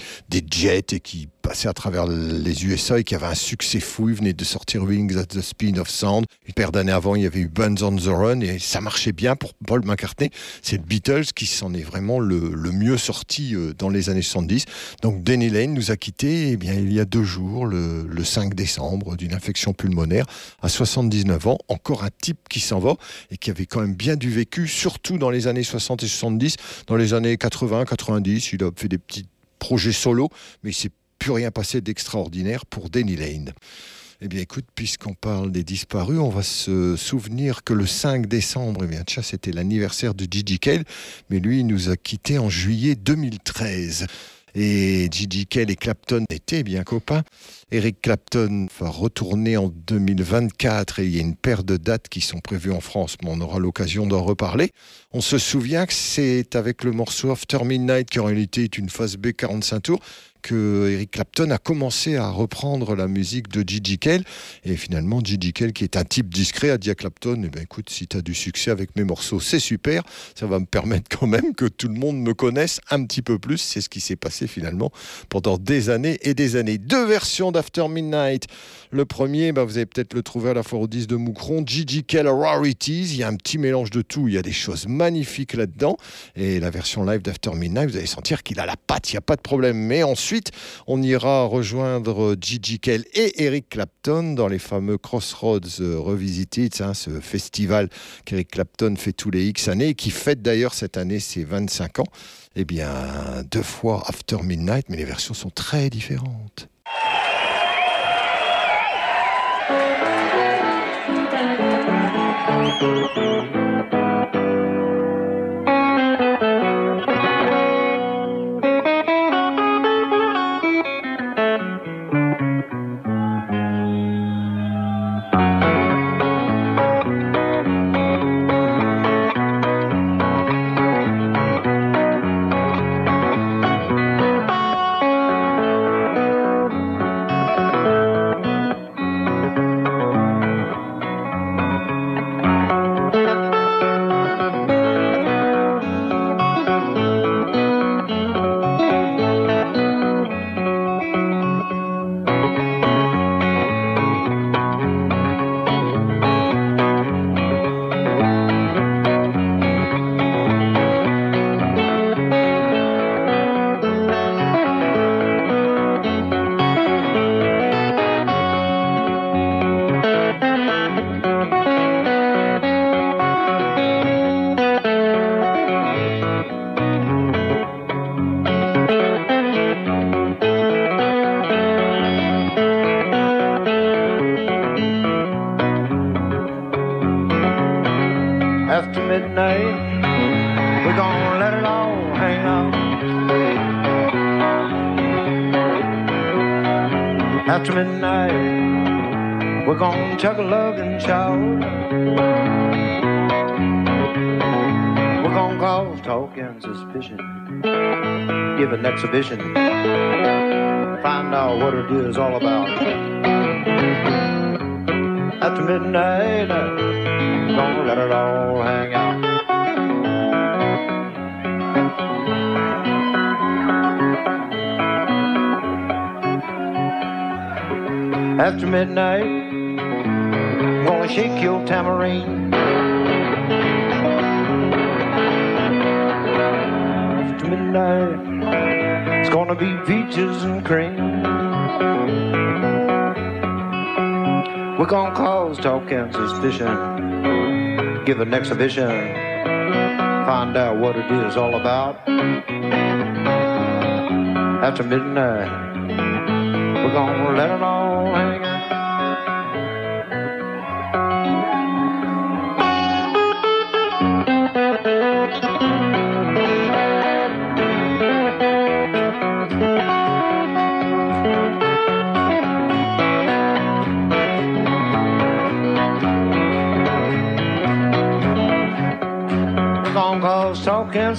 jets et qui passaient à travers les USA et qui avait un succès fou. Ils venaient de sortir Wings at the Speed of Sound. Une paire d'années avant, il y avait eu Buns on the Run et ça marchait bien pour Paul McCartney. C'est le Beatles qui s'en est vraiment le, le mieux sorti euh, dans les années 70. Donc Danny Lane nous a quittés eh bien, il y a deux jours, le, le 5 décembre, d'une infection pulmonaire à 79 ans. Encore un type qui s'en va et qui avait quand même bien du vécu, surtout dans les années 60 et 70. Dans les années 80, 90, il a fait des petits projets solo, mais il s'est plus rien passé d'extraordinaire pour Danny Lane. Eh bien, écoute, puisqu'on parle des disparus, on va se souvenir que le 5 décembre, eh bien, tiens, c'était l'anniversaire de Gigi Cale, mais lui, il nous a quittés en juillet 2013. Et Gigi Cale et Clapton étaient bien copains. Eric Clapton va retourner en 2024 et il y a une paire de dates qui sont prévues en France, mais on aura l'occasion d'en reparler. On se souvient que c'est avec le morceau After Midnight, qui en réalité est une phase B 45 tours, que Eric Clapton a commencé à reprendre la musique de Gigi Cale. Et finalement, Gigi Cale, qui est un type discret, a dit à Clapton, eh ben, écoute, si tu as du succès avec mes morceaux, c'est super. Ça va me permettre quand même que tout le monde me connaisse un petit peu plus. C'est ce qui s'est passé finalement pendant des années et des années. Deux versions d'After Midnight. Le premier, bah, vous avez peut-être le trouvé à la foire aux 10 de Moucron, Gigi Rarities. Il y a un petit mélange de tout. Il y a des choses magnifiques là-dedans. Et la version live d'After Midnight, vous allez sentir qu'il a la patte, il n'y a pas de problème. Mais ensuite, on ira rejoindre Gigi Cale et Eric Clapton dans les fameux Crossroads euh, Revisited, hein, ce festival qu'Eric Clapton fait tous les X années et qui fête d'ailleurs cette année ses 25 ans. Eh bien, deux fois After Midnight, mais les versions sont très différentes. After lug and shower. We're gonna cause talk and suspicion, give an exhibition, find out what it is all about. After midnight, gonna let it all hang out. After midnight, shake your tambourine. After midnight, it's gonna be peaches and cream. We're gonna cause talk and suspicion, give an exhibition, find out what it is all about. After midnight,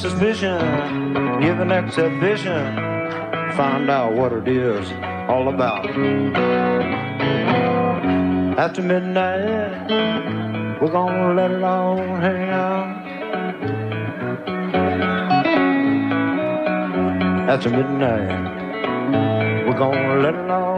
suspicion. Give an exhibition. Find out what it is all about. After midnight, we're gonna let it all hang out. After midnight, we're gonna let it all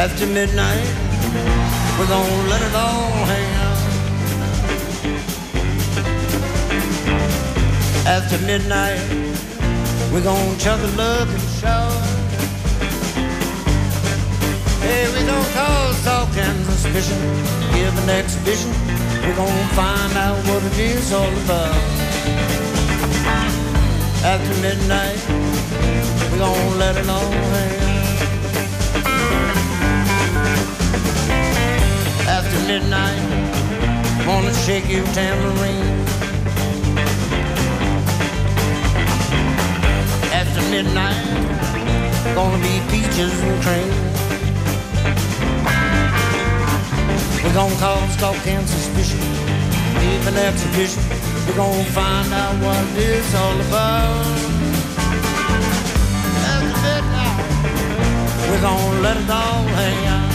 After midnight, we're gonna let it all hang out. After midnight, we're gonna chug a love and shout. Hey, we don't cause talk and suspicion. Give an exhibition. We're gonna find out what it is all about. After midnight, we're gonna let it all hang. After midnight, wanna shake your tambourine. Midnight, gonna be peaches and cream. We're gonna cause talk and suspicion, leave an exhibition. We're gonna find out what it's all about. After midnight, we're gonna let it all hang out.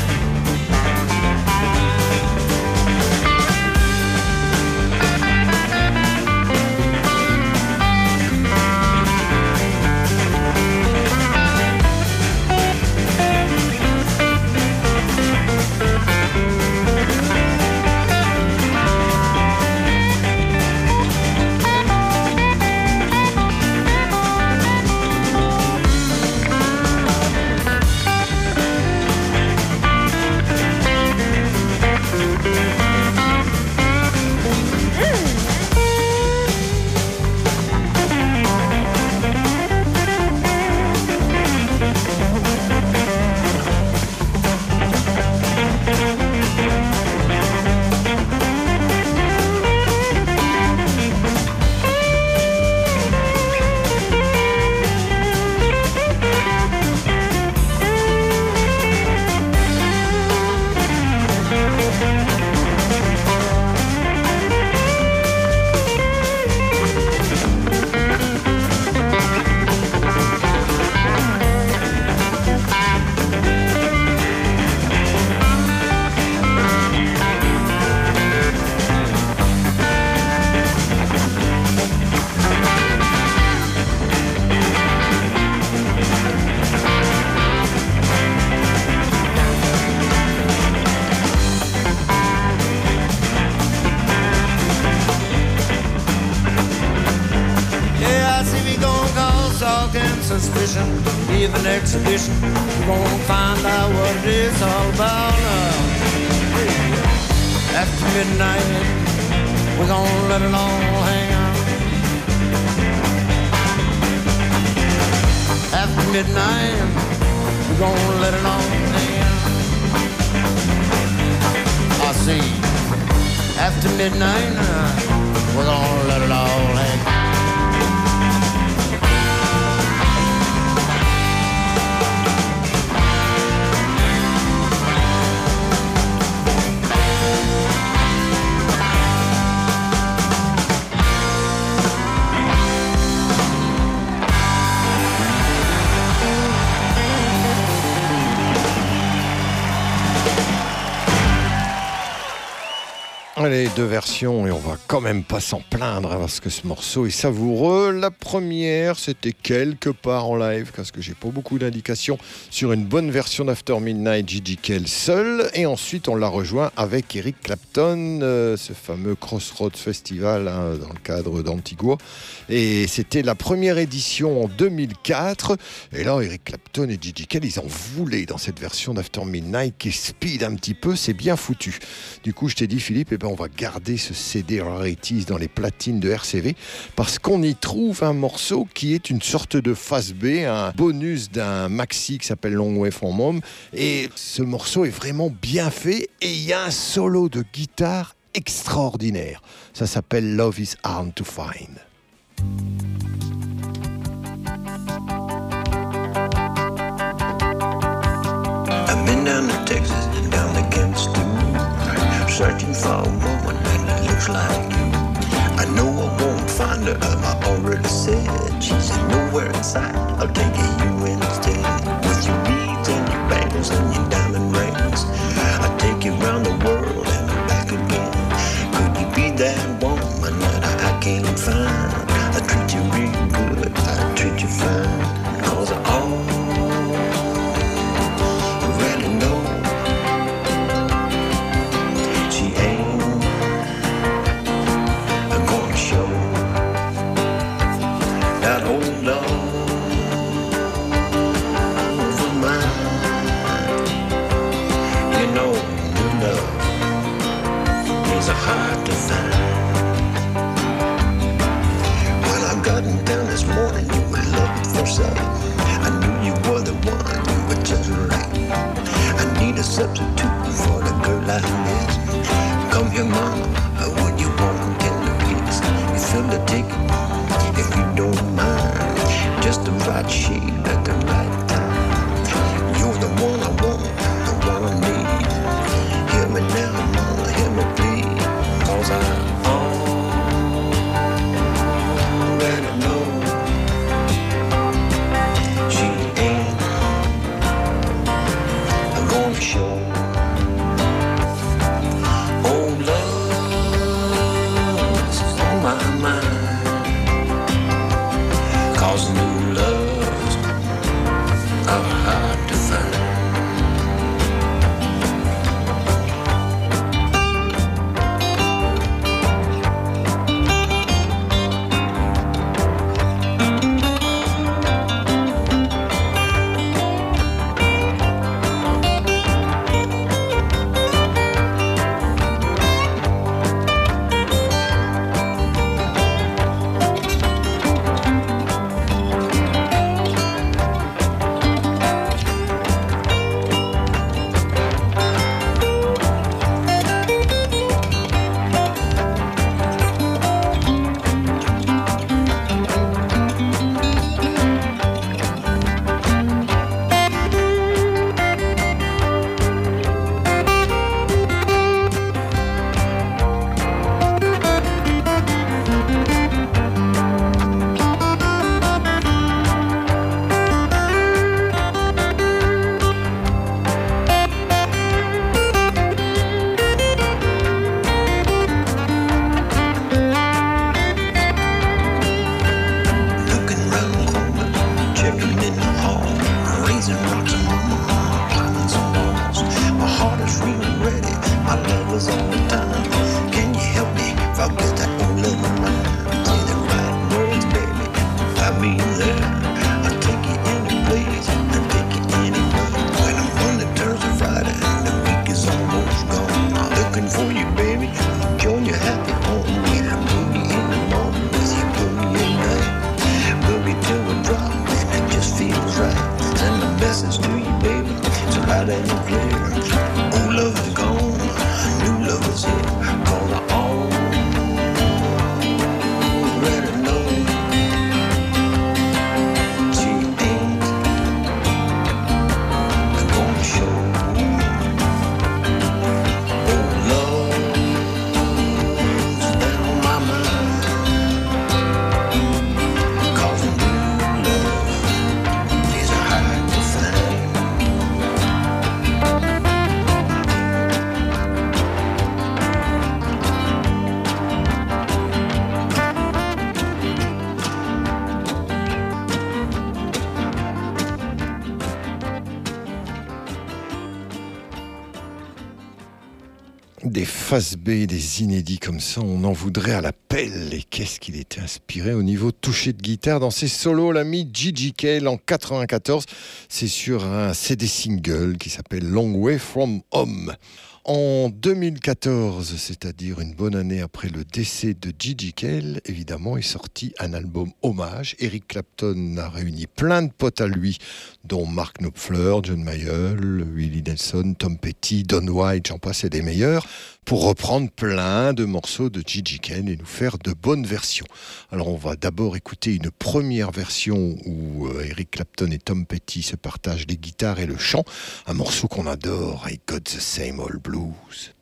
Même pas s'en plaindre hein, parce que ce morceau est savoureux. La première, c'était quelque part en live parce que j'ai pas beaucoup d'indications sur une bonne version d'After Midnight Gigi Kell seul. Et ensuite, on l'a rejoint avec Eric Clapton, euh, ce fameux Crossroads Festival hein, dans le cadre d'Antigua. Et c'était la première édition en 2004. Et là, Eric Clapton et Gigi Kell, ils en voulaient dans cette version d'After Midnight qui speed un petit peu. C'est bien foutu. Du coup, je t'ai dit, Philippe, eh ben, on va garder ce CD Dans les platines de RCV parce qu'on y trouve un morceau qui est une sorte de face B, un bonus d'un maxi qui s'appelle Long Way From Home. Et ce morceau est vraiment bien fait et il y a un solo de guitare extraordinaire. Ça s'appelle Love is Hard to Find. I've been down Texas down the searching for a like. I know I won't find her, I already said she's nowhere in sight. I'll take you substitute for the girl I miss. Come here, mama, would you want a kiss? You fill the ticket, if you don't mind. Just the right shade had any dreams. Des inédits comme ça, on en voudrait à la pelle. Et qu'est-ce qu'il était inspiré au niveau touché de guitare dans ses solos, l'ami Gigi Cale en 94. C'est sur un CD single qui s'appelle Long Way From Home. En 2014, c'est-à-dire une bonne année après le décès de Gigi Cale, évidemment, est sorti un album hommage. Eric Clapton a réuni plein de potes à lui, dont Mark Knopfler, John Mayall, Willie Nelson, Tom Petty, Don White, j'en passe et des meilleurs, pour reprendre plein de morceaux de Gigi Cale et nous faire de bonnes versions. Alors on va d'abord écouter une première version où euh, Eric Clapton et Tom Petty se partagent les guitares et le chant, un morceau qu'on adore, I Got the Same Old Blues.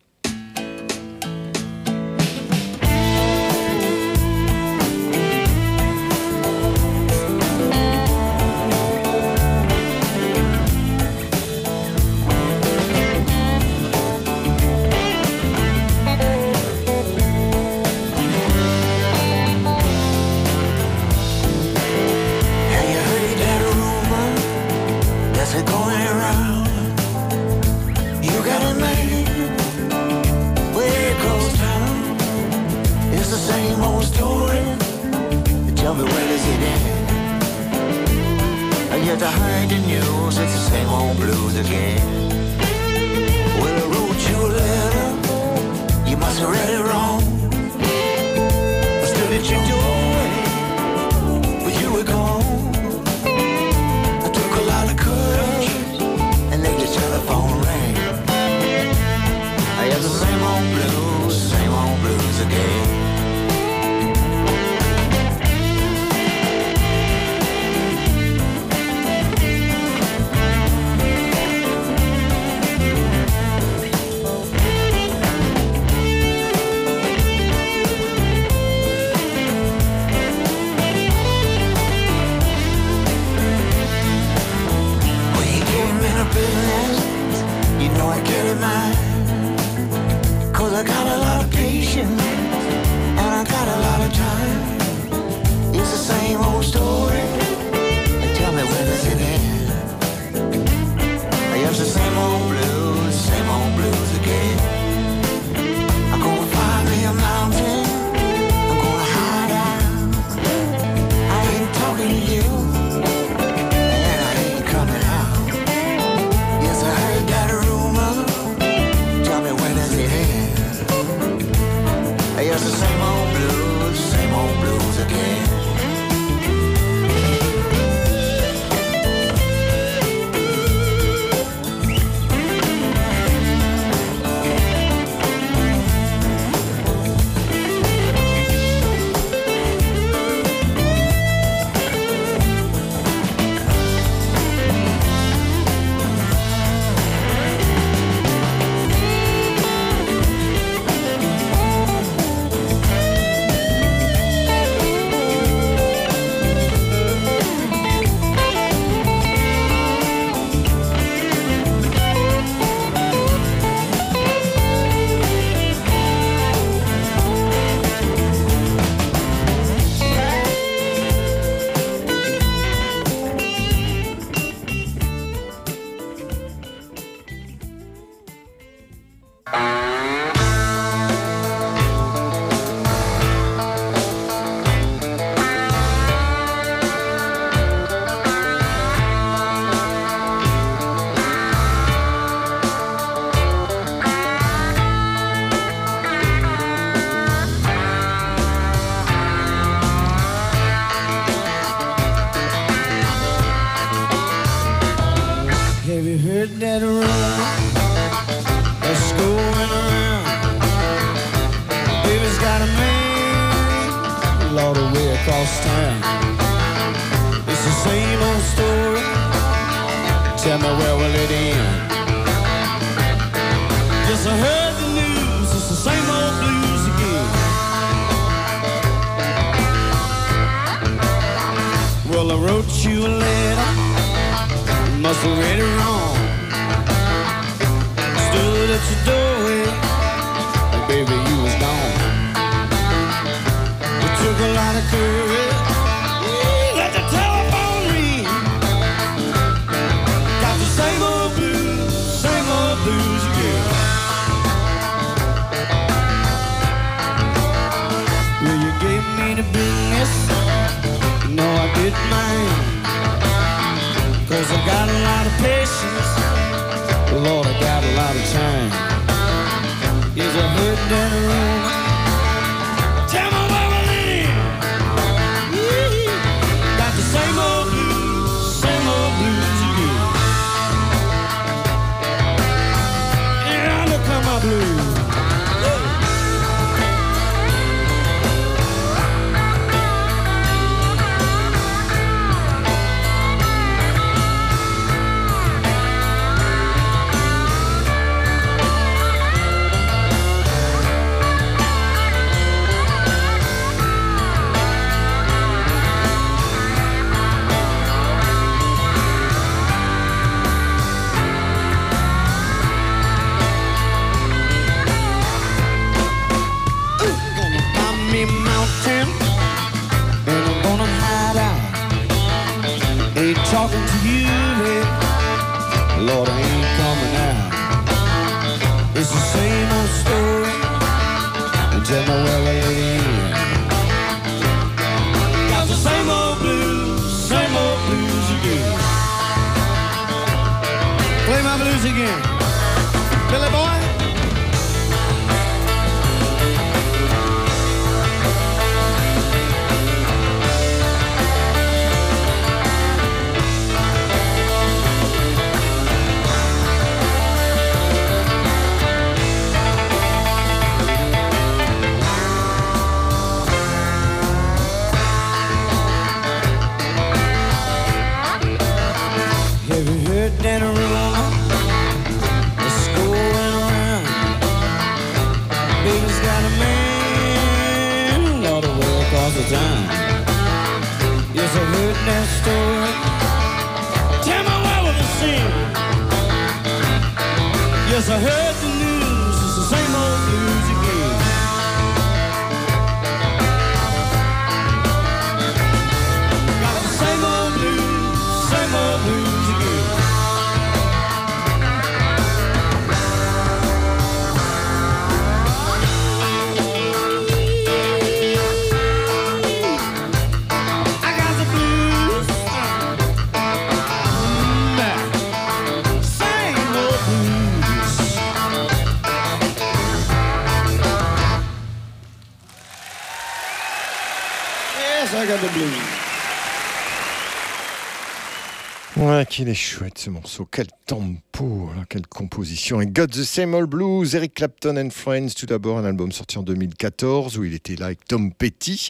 Ouais, qu'il est chouette ce morceau. Quel tempo, là, quelle composition. Et Got the Same Old Blues, Eric Clapton and Friends, tout d'abord, un album sorti en 2014 où il était là avec Tom Petty.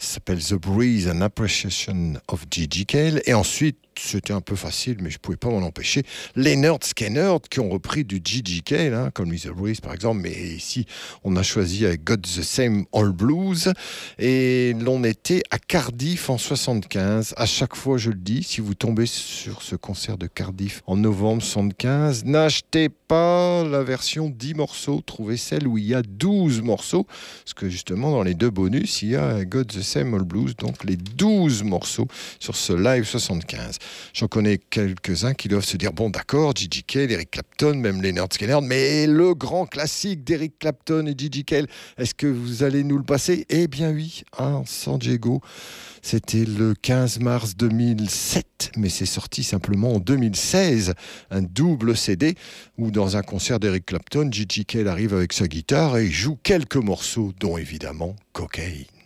Ça s'appelle The Breeze, An Appreciation of Gigi Cale. Et ensuite, c'était un peu facile, mais je pouvais pas m'en empêcher. Leonard Skinner qui ont repris du hein, comme The Breeze par exemple. Mais ici, on a choisi avec Got the Same Old Blues. Et l'on était à Cardiff en 75. À chaque fois, je le dis, si vous tombez sur ce concert de Cardiff en novembre 75, n'achetez pas la version 10 morceaux, trouvez celle où il y a 12 morceaux. Parce que justement, dans les deux bonus, il y a God the Same Old Blues, donc les 12 morceaux sur ce live 75. J'en connais quelques-uns qui doivent se dire bon, d'accord, Gigi Cale, Eric Clapton, même Leonard Skinner, mais le grand classique d'Eric Clapton et Gigi Cale, est-ce que vous allez nous le passer? Eh bien oui, à San Diego. C'était le 15 mars 2007, mais c'est sorti simplement en 2016, un double CD où dans un concert d'Eric Clapton, Gigi Cale arrive avec sa guitare et joue quelques morceaux, dont évidemment cocaine.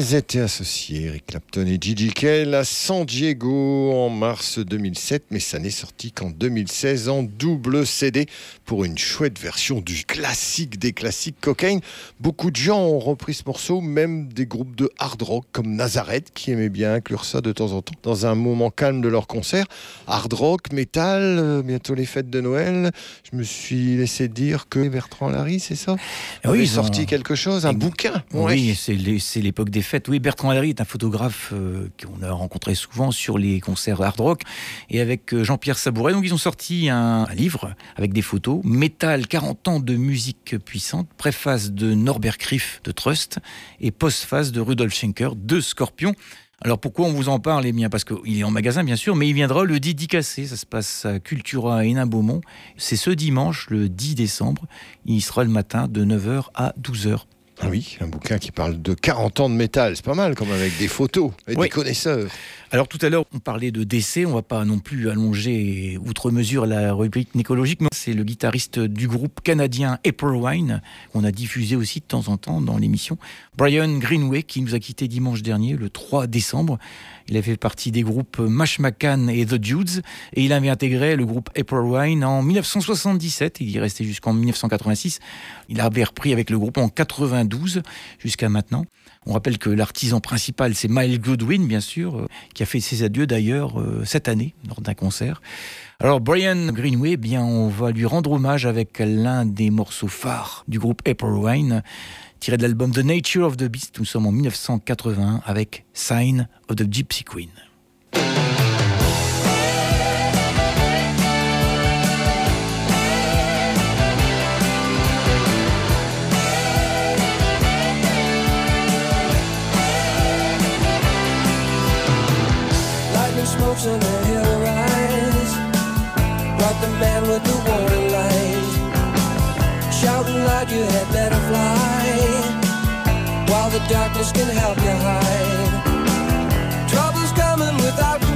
Ils étaient associés, Eric Clapton et Gigi Cale, à San Diego en mars 2007, mais ça n'est sorti qu'en 2016 en double CD pour une chouette version du classique des classiques Cocaine. Beaucoup de gens ont repris ce morceau, même des groupes de hard rock comme Nazareth qui aimaient bien inclure ça de temps en temps dans un moment calme de leur concert. Hard rock, métal, euh, bientôt les fêtes de Noël. Je me suis laissé dire que Bertrand Larry, c'est ça? Ah oui, ils ont- sorti quelque chose, un bouquin. Oui, c'est l'époque des fêtes. Oui, Bertrand Larry est un photographe euh, qu'on a rencontré souvent sur les concerts hard rock. Et avec euh, Jean-Pierre Sabouret, donc ils ont sorti un, un livre avec des photos. Métal, 40 ans de musique puissante. Préface de Norbert Kriff de Trust et postface de Rudolf Schenker de Scorpion. Alors pourquoi on vous en parle Eh bien parce qu'il est en magasin bien sûr, mais il viendra le dédicacé. Ça se passe à Cultura à Hénin-Beaumont. C'est ce dimanche, le 10 décembre. Il sera le matin de 9h à 12h. Ah oui, un bouquin qui parle de 40 ans de métal. C'est pas mal, comme avec des photos et Oui. des connaisseurs. Alors tout à l'heure, on parlait de décès, on va pas non plus allonger outre mesure la rubrique nécologique, mais c'est le guitariste du groupe canadien April Wine, qu'on a diffusé aussi de temps en temps dans l'émission, Brian Greenway, qui nous a quitté dimanche dernier, le 3 décembre. Il a fait partie des groupes Mash McCann et The Dudes, et il avait intégré le groupe April Wine en 1977, il y est resté jusqu'en 1986. Il avait repris avec le groupe en 92 jusqu'à maintenant. On rappelle que l'artisan principal, c'est Miles Goodwin, bien sûr, euh, qui a fait ses adieux d'ailleurs euh, cette année lors d'un concert. Alors Brian Greenway, eh bien on va lui rendre hommage avec l'un des morceaux phares du groupe April Wine, tiré de l'album The Nature of the Beast. Nous sommes en 1981 avec Sign of the Gypsy Queen. The darkness can help you hide. Trouble's coming without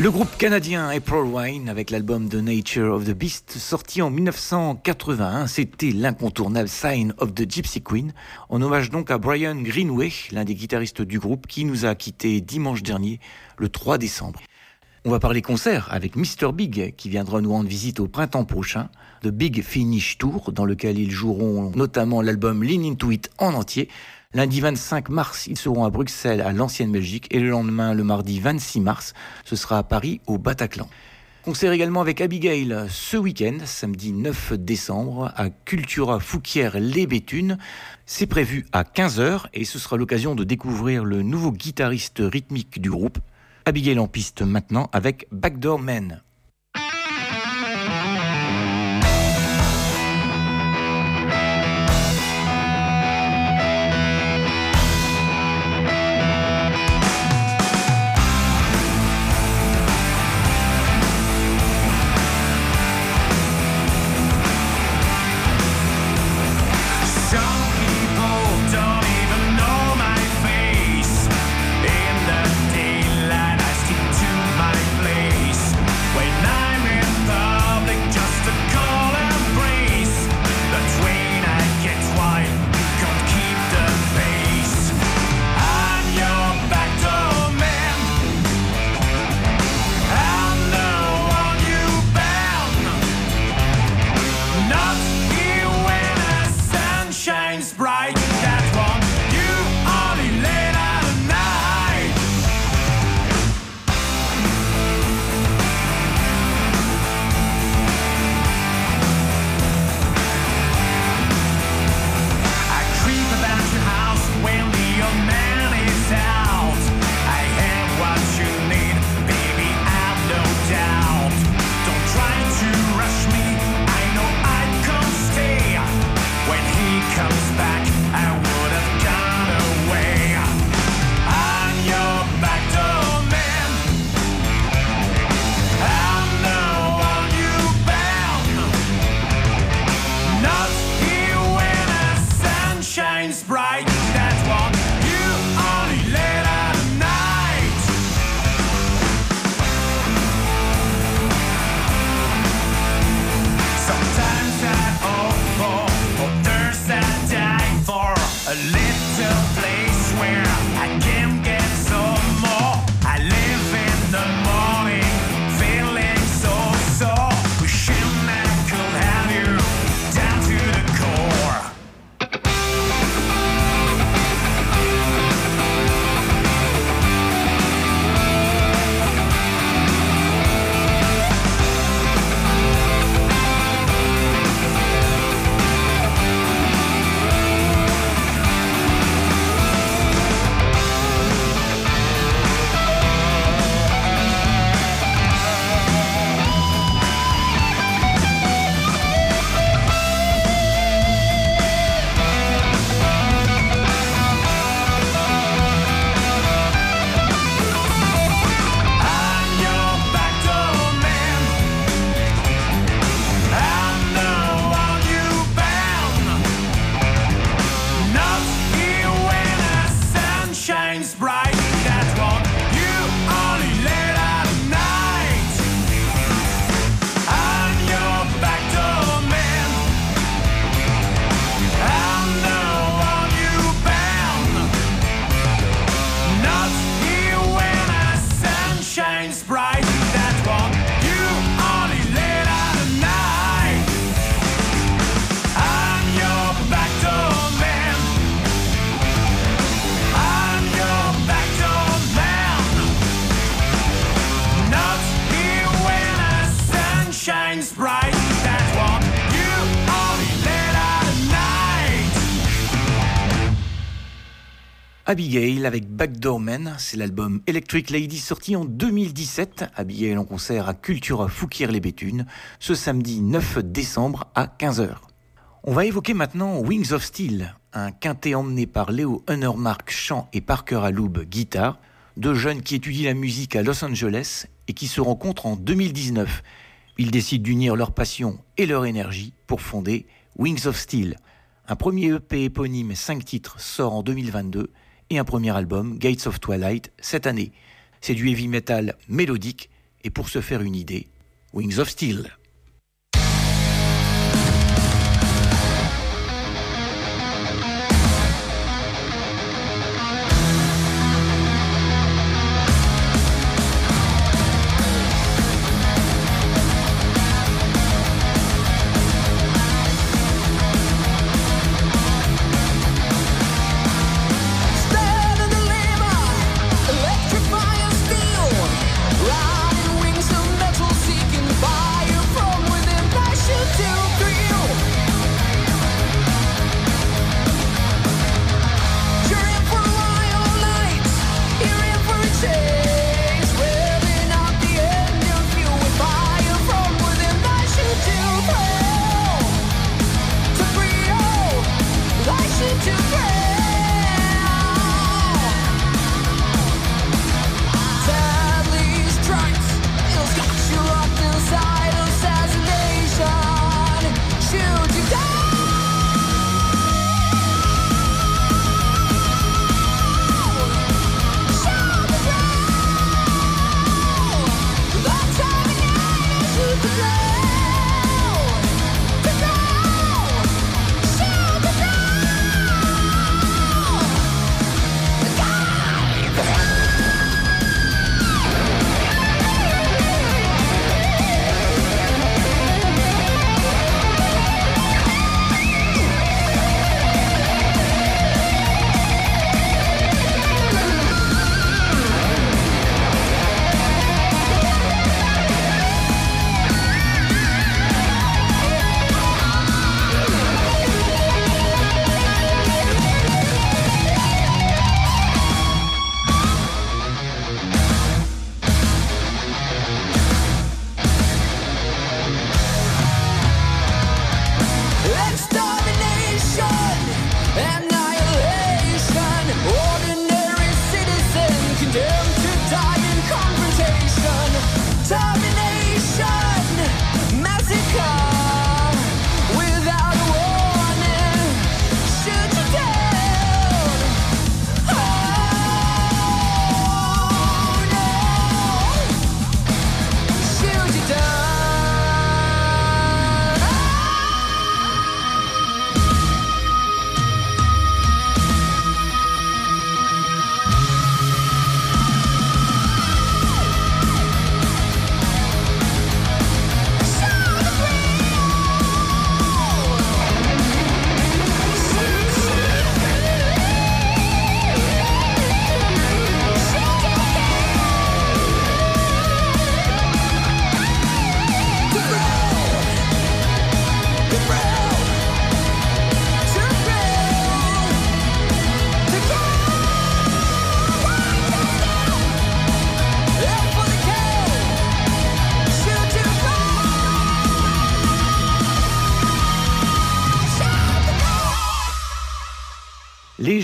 Le groupe canadien April Wine avec l'album The Nature of the Beast sorti en 1981, c'était l'incontournable Sign of the Gypsy Queen, en hommage donc à Brian Greenway, l'un des guitaristes du groupe qui nous a quittés dimanche dernier, le 3 décembre. On va parler concert avec Mr Big qui viendra nous rendre visite au printemps prochain, The Big Finish Tour dans lequel ils joueront notamment l'album Lean Into It en entier. Lundi 25 mars, ils seront à Bruxelles à l'ancienne Belgique et le lendemain, le mardi 26 mars, ce sera à Paris au Bataclan. Concert également avec Abigail ce week-end, samedi 9 décembre, à Cultura Fouquière les Béthunes. C'est prévu à 15h et ce sera l'occasion de découvrir le nouveau guitariste rythmique du groupe. Abigail en piste maintenant avec Backdoor Man. Abigail avec Backdoorman, c'est l'album Electric Lady sorti en 2017. Abigail en concert à Cultura Fouquier-les-Béthunes ce samedi 9 décembre à 15h. On va évoquer maintenant Wings of Steel, un quintet emmené par Léo Hunnermark chant et Parker Aloub guitare, deux jeunes qui étudient la musique à Los Angeles et qui se rencontrent en 2019. Ils décident d'unir leur passion et leur énergie pour fonder Wings of Steel. Un premier EP éponyme 5 titres sort en 2022 et un premier album, Gates of Twilight, cette année. C'est du heavy metal mélodique et pour se faire une idée, Wings of Steel.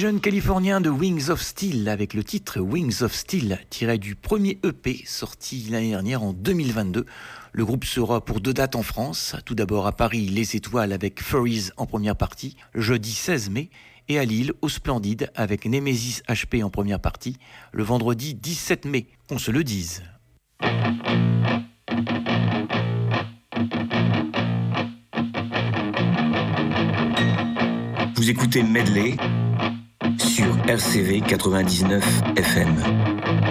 Les jeunes californiens de Wings of Steel avec le titre Wings of Steel tiré du premier EP sorti l'année dernière en 2022. Le groupe sera pour deux dates en France, tout d'abord à Paris Les Étoiles avec Furries en première partie, jeudi 16 mai, et à Lille au Splendide avec Nemesis HP en première partie, le vendredi 17 mai, qu'on se le dise. Vous écoutez Medley sur RCV 99 FM.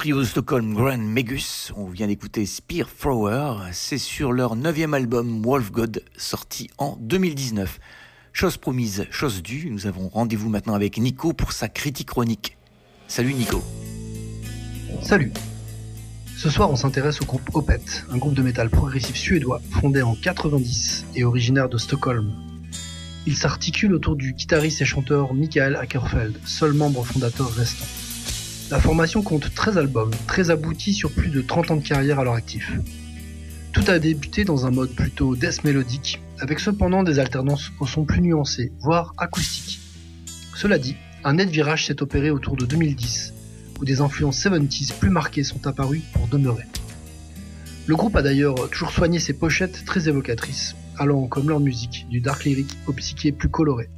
Trio de Stockholm Grand Megus, on vient d'écouter Spear Thrower, c'est sur leur neuvième album Wolf God, sorti en 2019. Chose promise, chose due, nous avons rendez-vous maintenant avec Nico pour sa critique chronique. Salut Nico. Salut. Ce soir, on s'intéresse au groupe Opeth, un groupe de métal progressif suédois fondé en 90 et originaire de Stockholm. Il s'articule autour du guitariste et chanteur Michael Ackerfeld, seul membre fondateur restant. La formation compte 13 albums, très aboutis sur plus de 30 ans de carrière à leur actif. Tout a débuté dans un mode plutôt death mélodique, avec cependant des alternances au son plus nuancé, voire acoustiques. Cela dit, un net virage s'est opéré autour de 2010, où des influences 70s plus marquées sont apparues pour demeurer. Le groupe a d'ailleurs toujours soigné ses pochettes très évocatrices, allant comme leur musique du dark lyric au psyché plus coloré.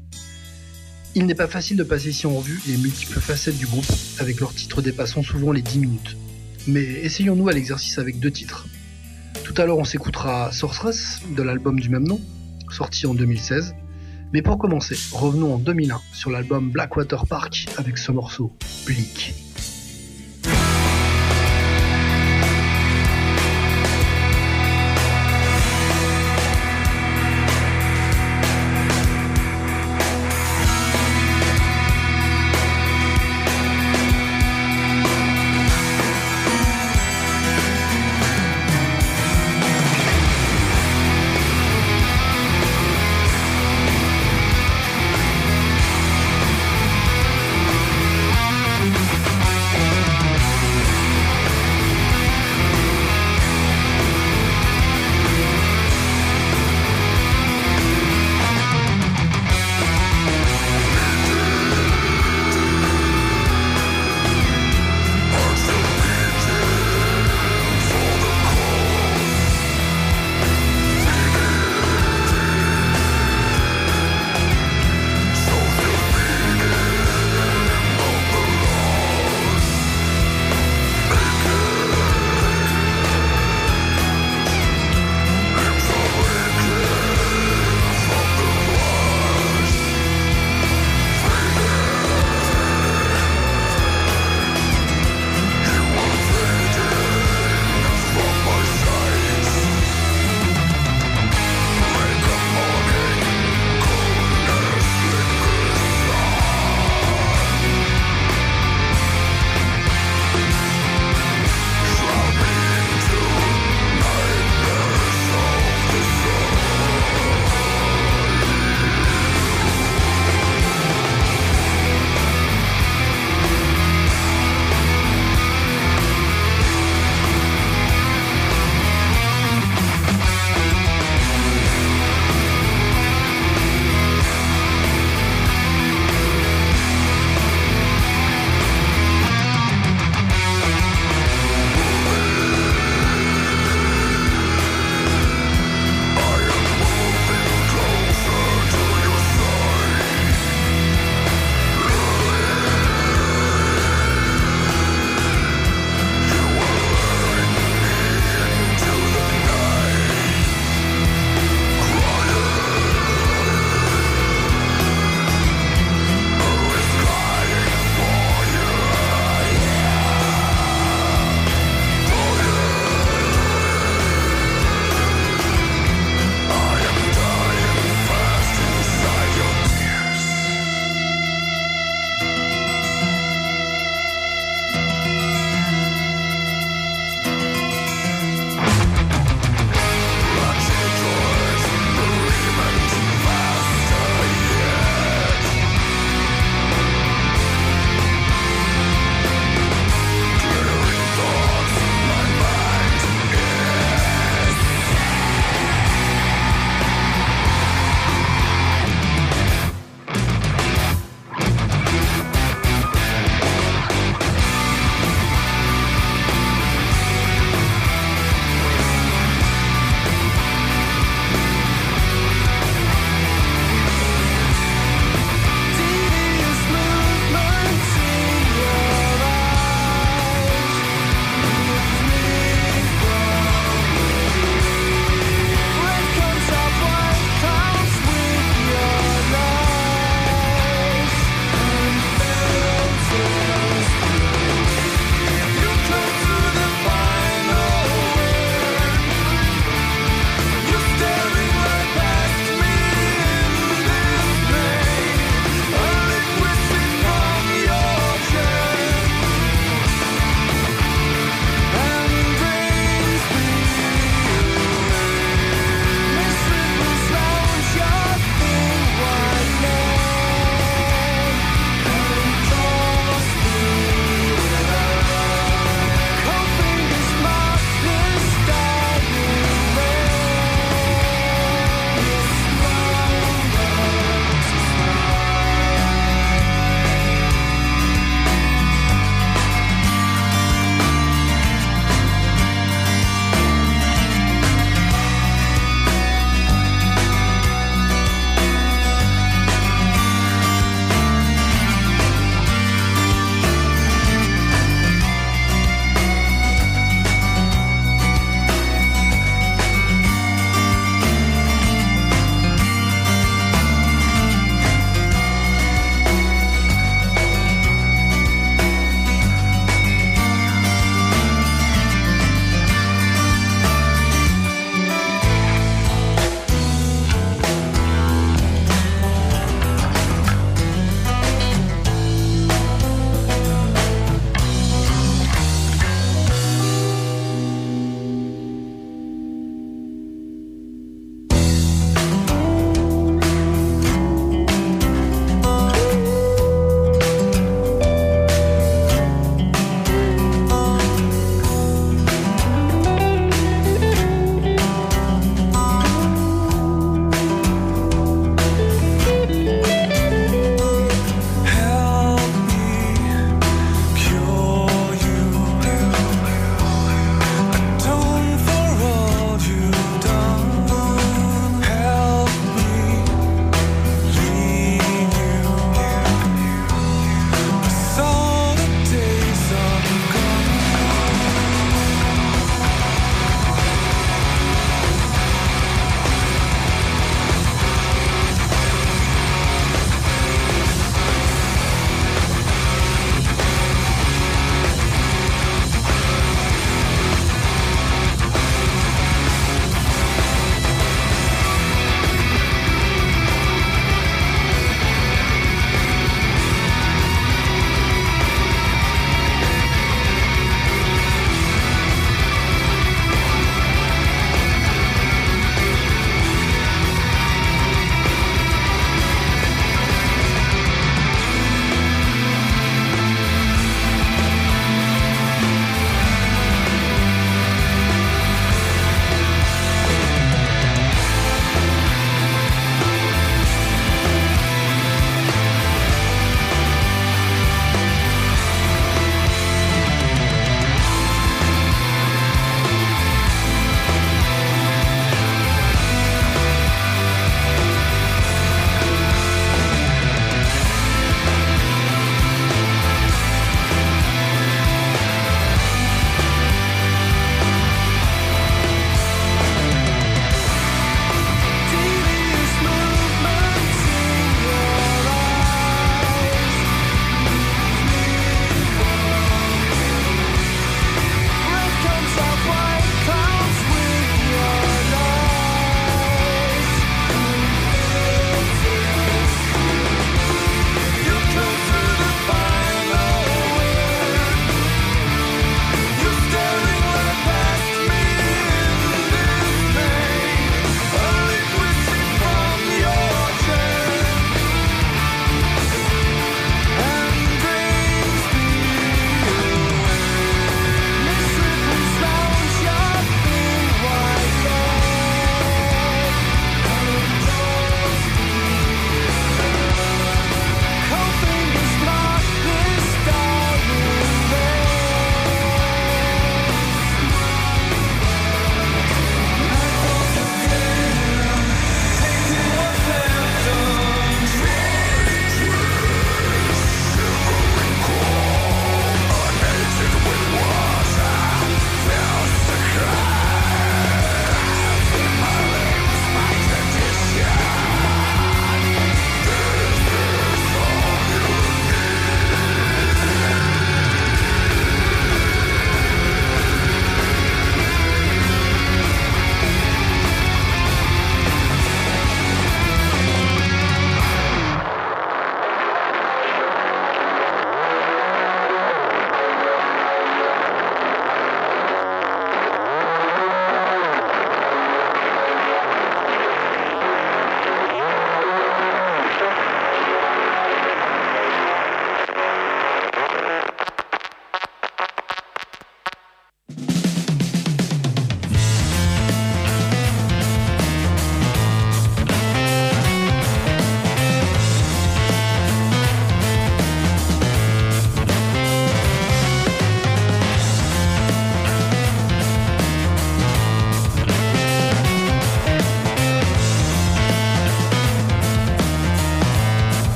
Il n'est pas facile de passer ici en revue les multiples facettes du groupe, avec leurs titres dépassant souvent les 10 minutes. Mais essayons-nous à l'exercice avec deux titres. Tout à l'heure, on s'écoutera Sorceress de l'album du même nom, sorti en 2016. Mais pour commencer, revenons en 2001 sur l'album Blackwater Park avec ce morceau, Bleak.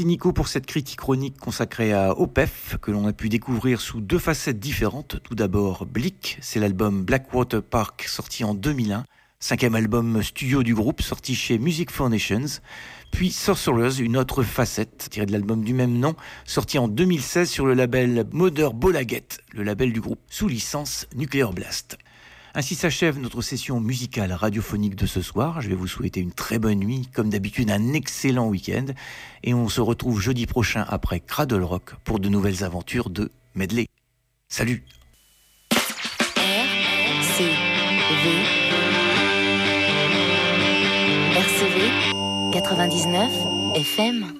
Merci Nico pour cette critique chronique consacrée à OPEF que l'on a pu découvrir sous deux facettes différentes. Tout d'abord Blick, c'est l'album Blackwater Park sorti en 2001, cinquième album studio du groupe sorti chez Music Foundations. Puis Sorcerers, une autre facette tirée de l'album du même nom, sorti en 2016 sur le label Mother Bolaget, le label du groupe sous licence Nuclear Blast. Ainsi s'achève notre session musicale radiophonique de ce soir. Je vais vous souhaiter une très bonne nuit, comme d'habitude un excellent week-end, et on se retrouve jeudi prochain après Cradle Rock pour de nouvelles aventures de Medley. Salut RCV RCV 99 FM